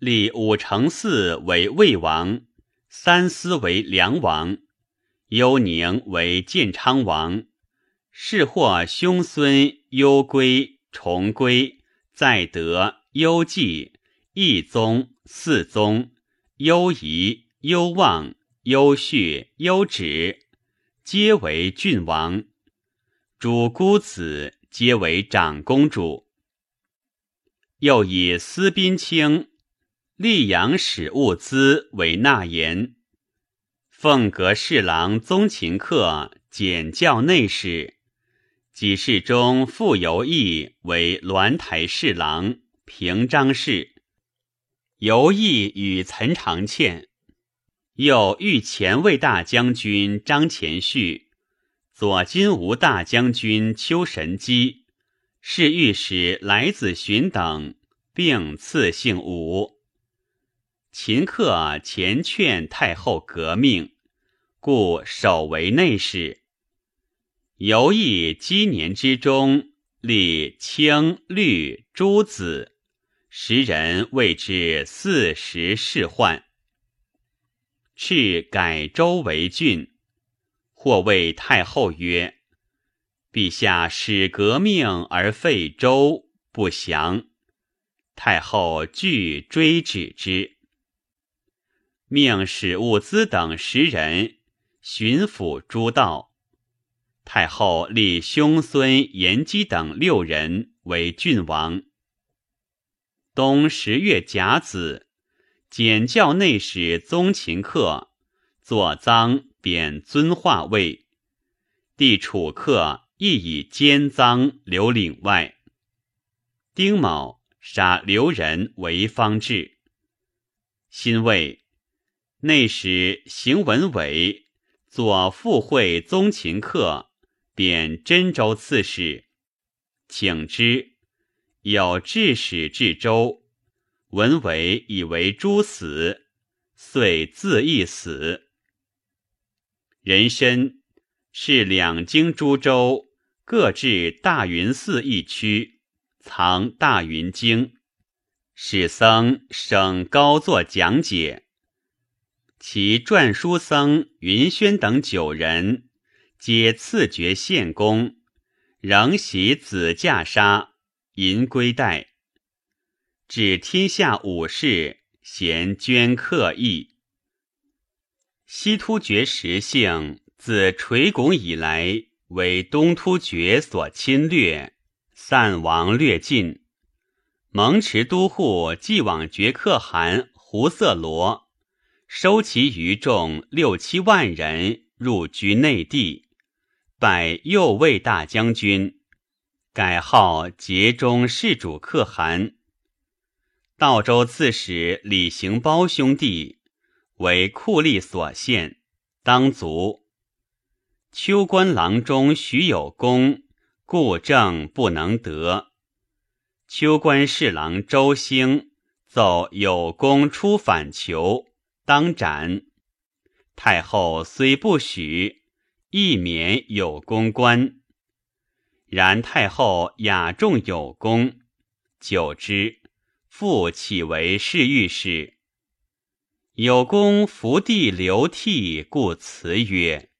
立武承嗣为魏王，三司为梁王，幽宁为建昌王，是或兄孙幽归、重归、在德、幽济、义宗、四宗、幽仪、幽望、幽绪、幽止，皆为郡王。主姑子皆为长公主。又以司宾卿。溧阳使物资为纳言，凤阁侍郎宗勤客简教内史，几事中傅游义为鸾台侍郎、平章事。游义与岑长倩，又御前卫大将军张前绪、左金吾大将军邱神基，侍御史来子寻等，并赐姓武。秦客前劝太后革命，故守为内史。游弋积年之中，立青绿诸子，时人谓之四时世患。敕改州为郡，或谓太后曰：“陛下使革命而废州，不祥。”太后惧，追止之。命史物资等十人巡抚诸道。太后立兄孙延基等六人为郡王。冬十月甲子，检校内史宗秦客坐赃贬尊化尉，帝楚客亦以奸赃留领外。丁卯，杀刘仁为方志。辛未，内史邢文伟左副会宗勤客。贬真州刺史，请之。有致使至州，文伟以为诸死，遂自缢死。人参是两京诸州各置大云寺一区，藏大云经，使僧省高作讲解。其撰书僧云轩等九人。皆赐爵献公，仍袭子驾杀，银归带。指天下武士，贤捐刻意。西突厥实姓自垂拱以来，为东突厥所侵略，散亡略尽。蒙池都护既往绝可汗胡色罗，收其余众六七万人入居内地。拜右卫大将军，改号节中世主可汗。道州刺史李行包兄弟为酷吏所献，当卒。秋官郎中徐有功，故政不能得。秋官侍郎周兴奏有功出反求，当斩。太后虽不许。亦免有功官，然太后雅重有功，久之，复起为侍御史。有功伏地流涕，故辞曰：“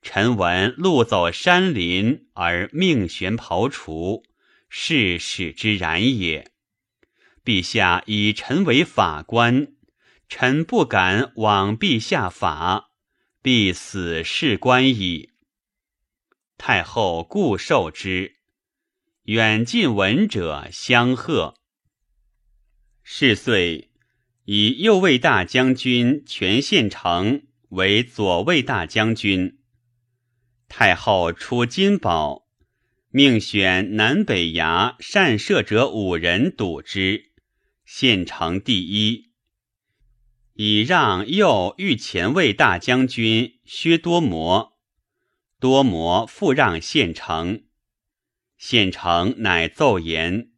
臣闻路走山林而命悬庖厨，是使之然也。陛下以臣为法官，臣不敢枉陛下法。”必死事官矣。太后故受之，远近闻者相贺。是岁，以右卫大将军全献城为左卫大将军。太后出金宝，命选南北衙善射者五人堵之，献城第一。以让右御前卫大将军薛多摩，多摩复让县城，县城乃奏言：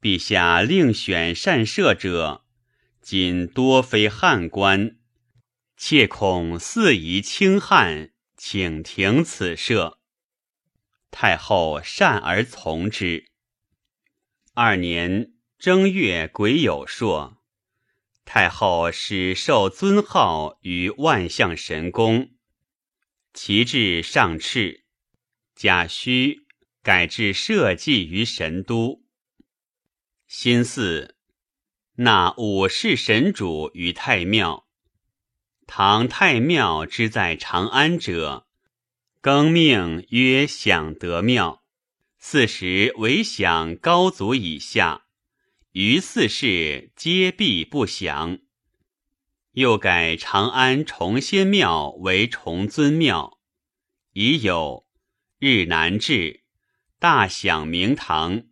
陛下令选善射者，仅多非汉官，切恐肆夷轻汉，请停此射。太后善而从之。二年正月癸酉朔。太后始受尊号于万象神宫，其至上敕，贾诩改制社稷于神都。新祀纳五世神主于太庙。唐太庙之在长安者，更命曰享德庙。四时为享高祖以下。于四世皆必不详。又改长安崇仙庙为崇尊庙，已有日南至，大享明堂，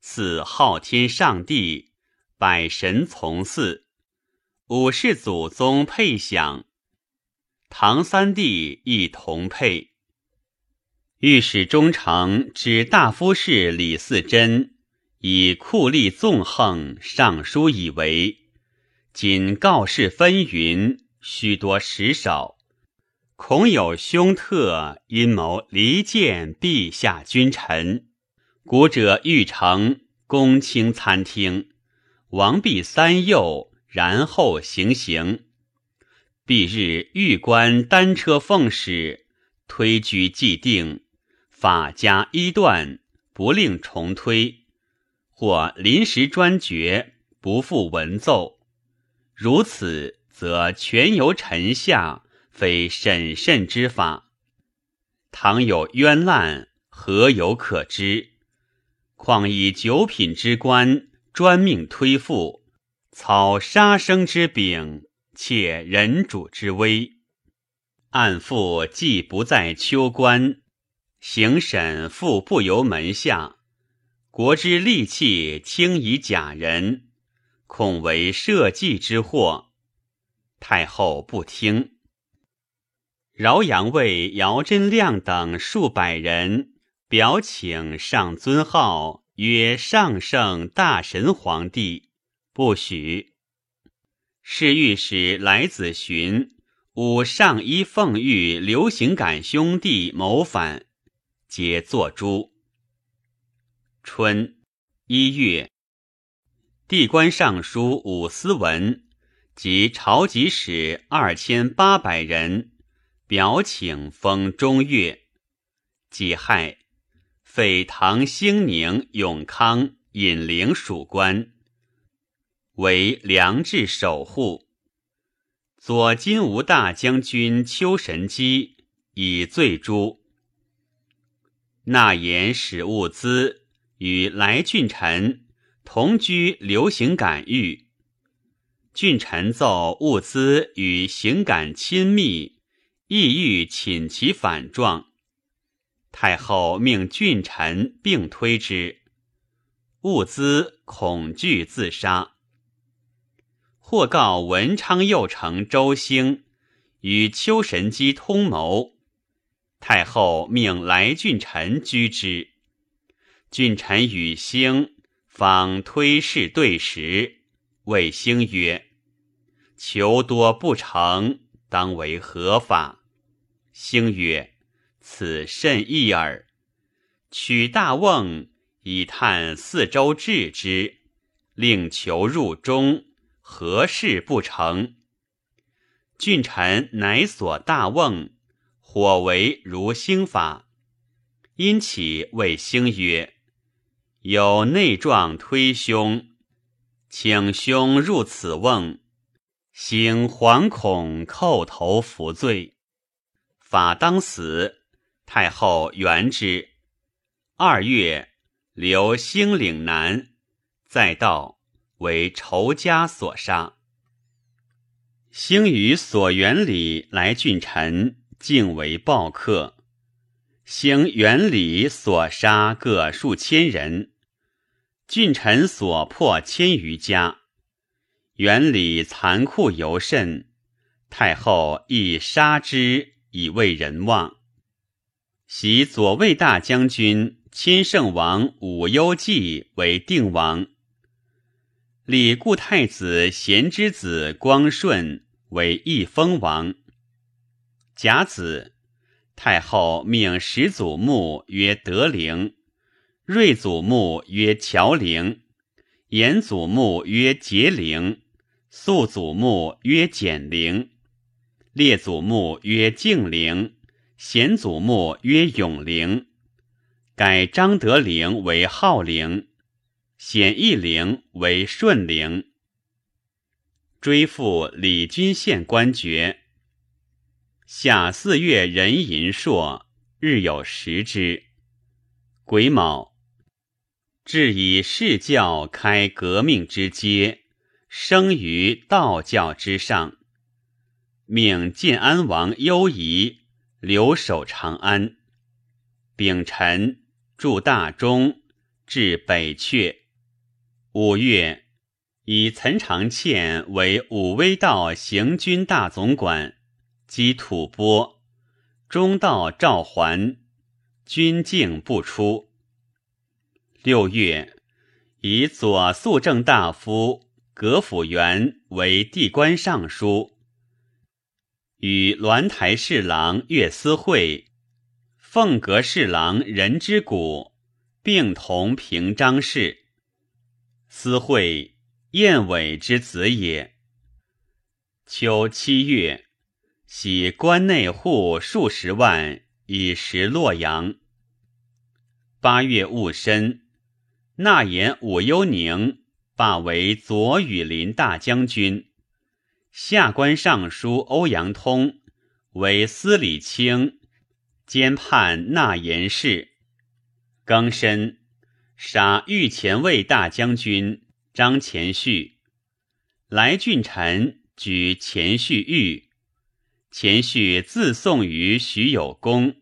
祀昊天上帝，百神从祀，五世祖宗配享，唐三帝亦同配。御史中丞指大夫士李嗣珍。以酷吏纵横，上书以为，仅告示纷纭，许多实少，恐有凶特阴谋离间陛下君臣，古者欲成公卿参听，王必三右，然后行刑。必日，御官单车奉使，推居既定，法家一断，不令重推，或临时专决，不复文奏。如此，则全由臣下，非审慎之法。倘有冤滥，何有可知？况以九品之官专命推复，操杀生之柄，窃人主之威。案复既不在秋官，行审复不由门下，国之利器轻以假人，恐为社稷之祸。太后不听。饶阳尉姚真亮等数百人。表请上尊号曰上圣大神皇帝，不许。侍御史来子寻吾上衣奉御刘行感兄弟谋反，皆作诛。春一月，地官尚书武思文及朝集使二千八百人，表请封中岳，己亥。废唐兴宁、永康、尹陵属官，为良治守护。左金吾大将军丘神机以罪诛。纳言使物资与来俊臣同居，流行感遇。俊臣奏物资与行感亲密，意欲请其反状。太后命俊臣并推之，物资恐惧自杀。或告文昌右丞周兴与丘神机通谋，太后命来俊臣居之。郡臣与兴方推事对时，谓兴曰：“求多不成，当为何法？”兴曰。此甚异耳。取大瓮以探四周置之，令求入中，何事不成？郡臣乃所大瓮，火为如星法。因起谓星曰：“有内状推兄，请兄入此瓮。”行惶恐，叩头服罪。法当死。太后原之。二月，留兴岭南，再道为仇家所杀。兴于所原里来郡臣，竟为暴客。兴原里所杀各数千人，郡臣所破千余家。原里残酷尤甚，太后亦杀之以为人望。袭左卫大将军亲圣王武攸暨为定王，李固太子贤之子光顺为义封王。甲子，太后命始祖墓曰德陵，睿祖墓曰乔陵，延祖墓曰节陵，肃祖墓曰简陵，列祖墓曰敬陵。显祖墓曰永陵，改张德陵为浩陵，显义陵为顺陵。追复李君县官爵。夏四月壬寅朔，日有食之。癸卯，至以世教开革命之阶，生于道教之上，命晋安王忧仪。留守长安，丙辰驻大中，至北阙。五月，以岑长倩为武威道行军大总管，击吐蕃。中道赵桓，军境不出。六月，以左肃政大夫葛府元为地官尚书。与鸾台侍郎岳思会、凤阁侍郎任之谷并同平章事。思会燕尾之子也。秋七月，徙关内户数十万以食洛阳。八月戊申，纳言武幽宁罢为左羽林大将军，下官尚书欧阳通为司礼卿，兼判纳言事。庚申。杀御前卫大将军张前绪，来俊臣举前绪狱，前绪自送于徐有功。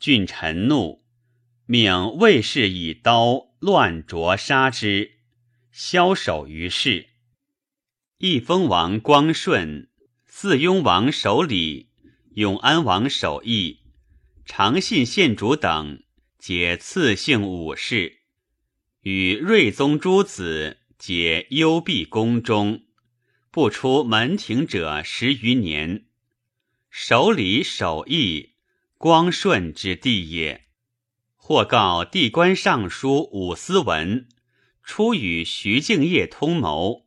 俊臣怒，命卫士以刀乱啄杀之，枭首于市。义封王光顺、四雍王守礼、永安王守义、长信县主等。皆赐姓武士，与睿宗诸子皆幽闭宫中，不出门庭者十余年。守礼守义，光顺之地也。或告地官尚书武思文，初与徐敬业通谋。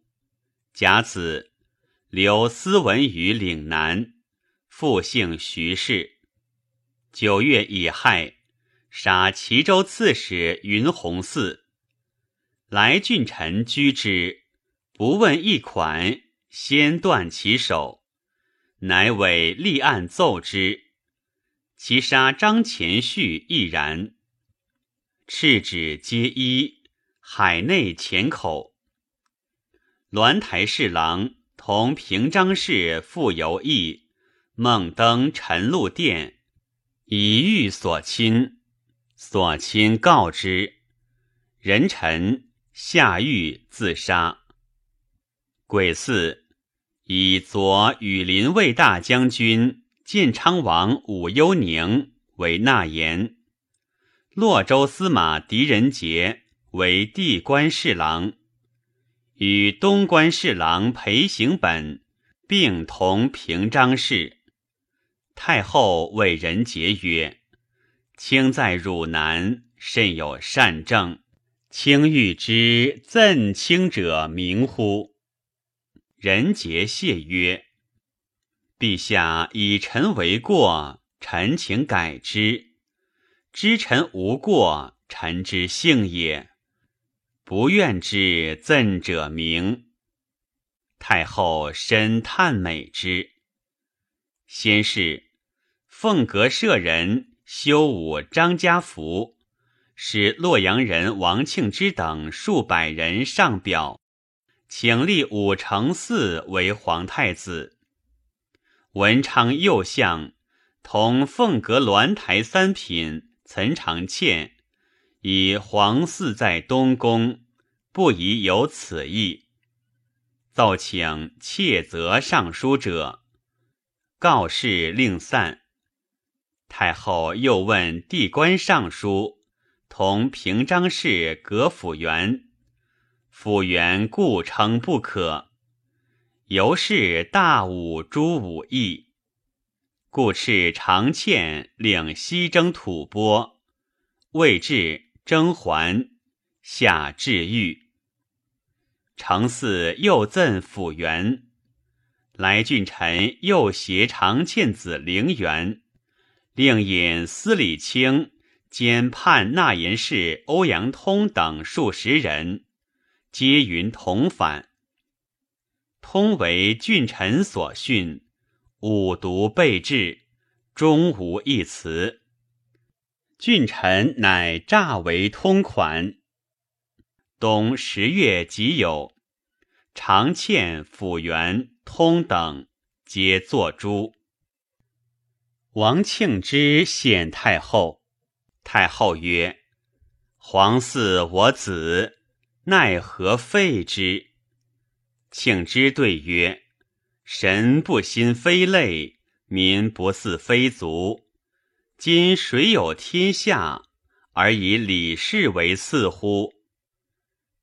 甲子，留思文于岭南，复姓徐氏。九月乙亥。杀齐州刺史云洪嗣，来郡臣居之，不问一款，先断其手，乃委立案奏之。其杀张前绪亦然。敕旨皆一，海内浅口。鸾台侍郎同平章事傅游义，梦登陈露殿，以遇所亲。所亲告之，人臣下狱自杀。癸巳，以左羽林卫大将军建昌王武幽宁为纳言，洛州司马狄仁杰为地官侍郎，与东官侍郎裴行本并同平章事。太后谓仁杰曰。卿在汝南，甚有善政。卿欲知赠卿者明乎？人杰谢曰：“陛下以臣为过，臣请改之；知臣无过，臣之幸也。不愿之赠者明。”太后深叹美之。先是，凤阁舍人。修武张家福，使洛阳人王庆之等数百人上表，请立武承嗣为皇太子。文昌右相同凤阁鸾台三品岑长倩，以皇嗣在东宫，不宜有此意。奏请窃责上书者，告示令散。太后又问地官尚书同平章事葛府元，府元故称不可。由是大武诸武义，故敕长欠领西征吐蕃，未至征还，下至狱。承嗣又赠府元，来郡臣又携长欠子陵元。令引司礼卿兼判纳言事欧阳通等数十人，皆云同反。通为郡臣所训，五毒备至，终无一词。郡臣乃诈为通款。冬十月己有，常欠府员通等皆作诛。王庆之献太后，太后曰：“皇嗣我子，奈何废之？”庆之对曰：“神不心非类，民不似非族。今谁有天下，而以李氏为似乎？”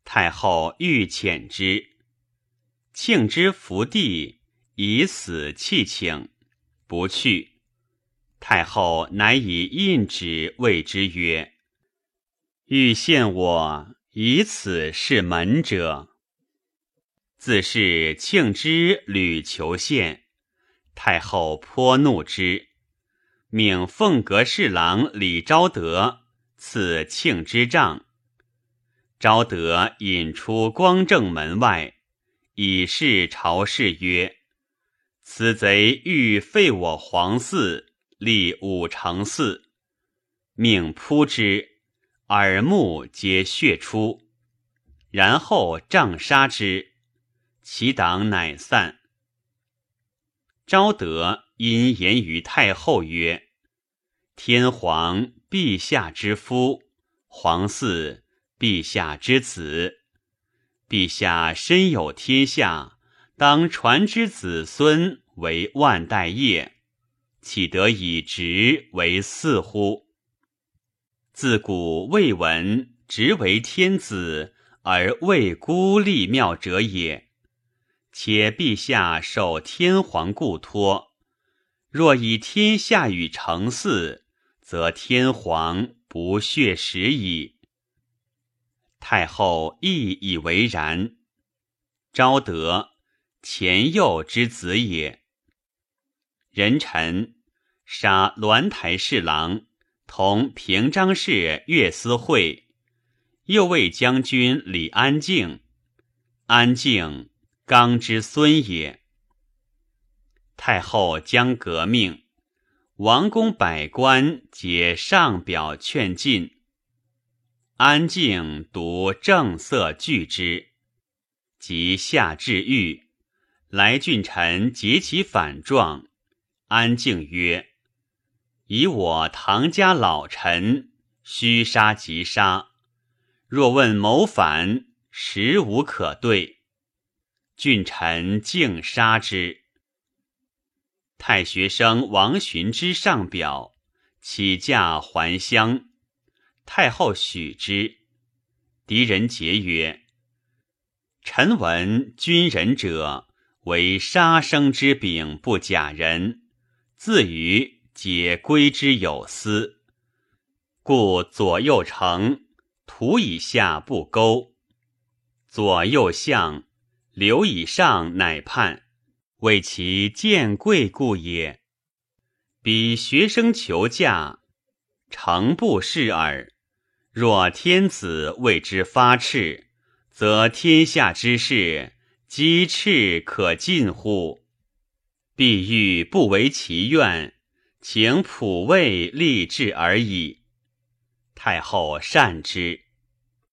太后欲遣之，庆之伏地，以死弃请，不去。太后乃以印旨谓之曰：“欲陷我以此是门者。自是庆之屡求献，太后颇怒之，命凤阁侍郎李昭德赐庆之杖。昭德引出光正门外，以示朝士曰：“此贼欲废我皇嗣，立武成嗣。”命扑之，耳目皆血出，然后杖杀之。其党乃散。昭德因言于太后曰：“天皇陛下之夫，皇嗣陛下之子。陛下身有天下，当传之子孙为万代业，岂得以直为嗣乎？自古未闻直为天子而未孤立庙者也。”且陛下受天皇故托，若以天下与成嗣，则天皇不血食矣。太后亦以为然。昭德，前右之子也。人臣杀鸾台侍郎，同平章事岳思会，右卫将军李安静。安静。刚之孙也。太后将革命，王公百官皆上表劝进。安静独正色拒之，即下至狱，来郡臣结其反状。安静曰：“以我唐家老臣，须杀即杀。若问谋反，实无可对。”郡臣竟杀之。太学生王寻之上表，起驾还乡。太后许之。狄仁杰曰：“臣闻君人者，为杀生之柄不假人，自于解归之有司，故左右丞徒以下不钩，左右相。”刘以上乃叛，为其见贵故也。彼学生求驾，诚不视耳。若天子为之发赤，则天下之事，鸡赤可尽乎？必欲不为其愿，请普位立志而已。太后善之。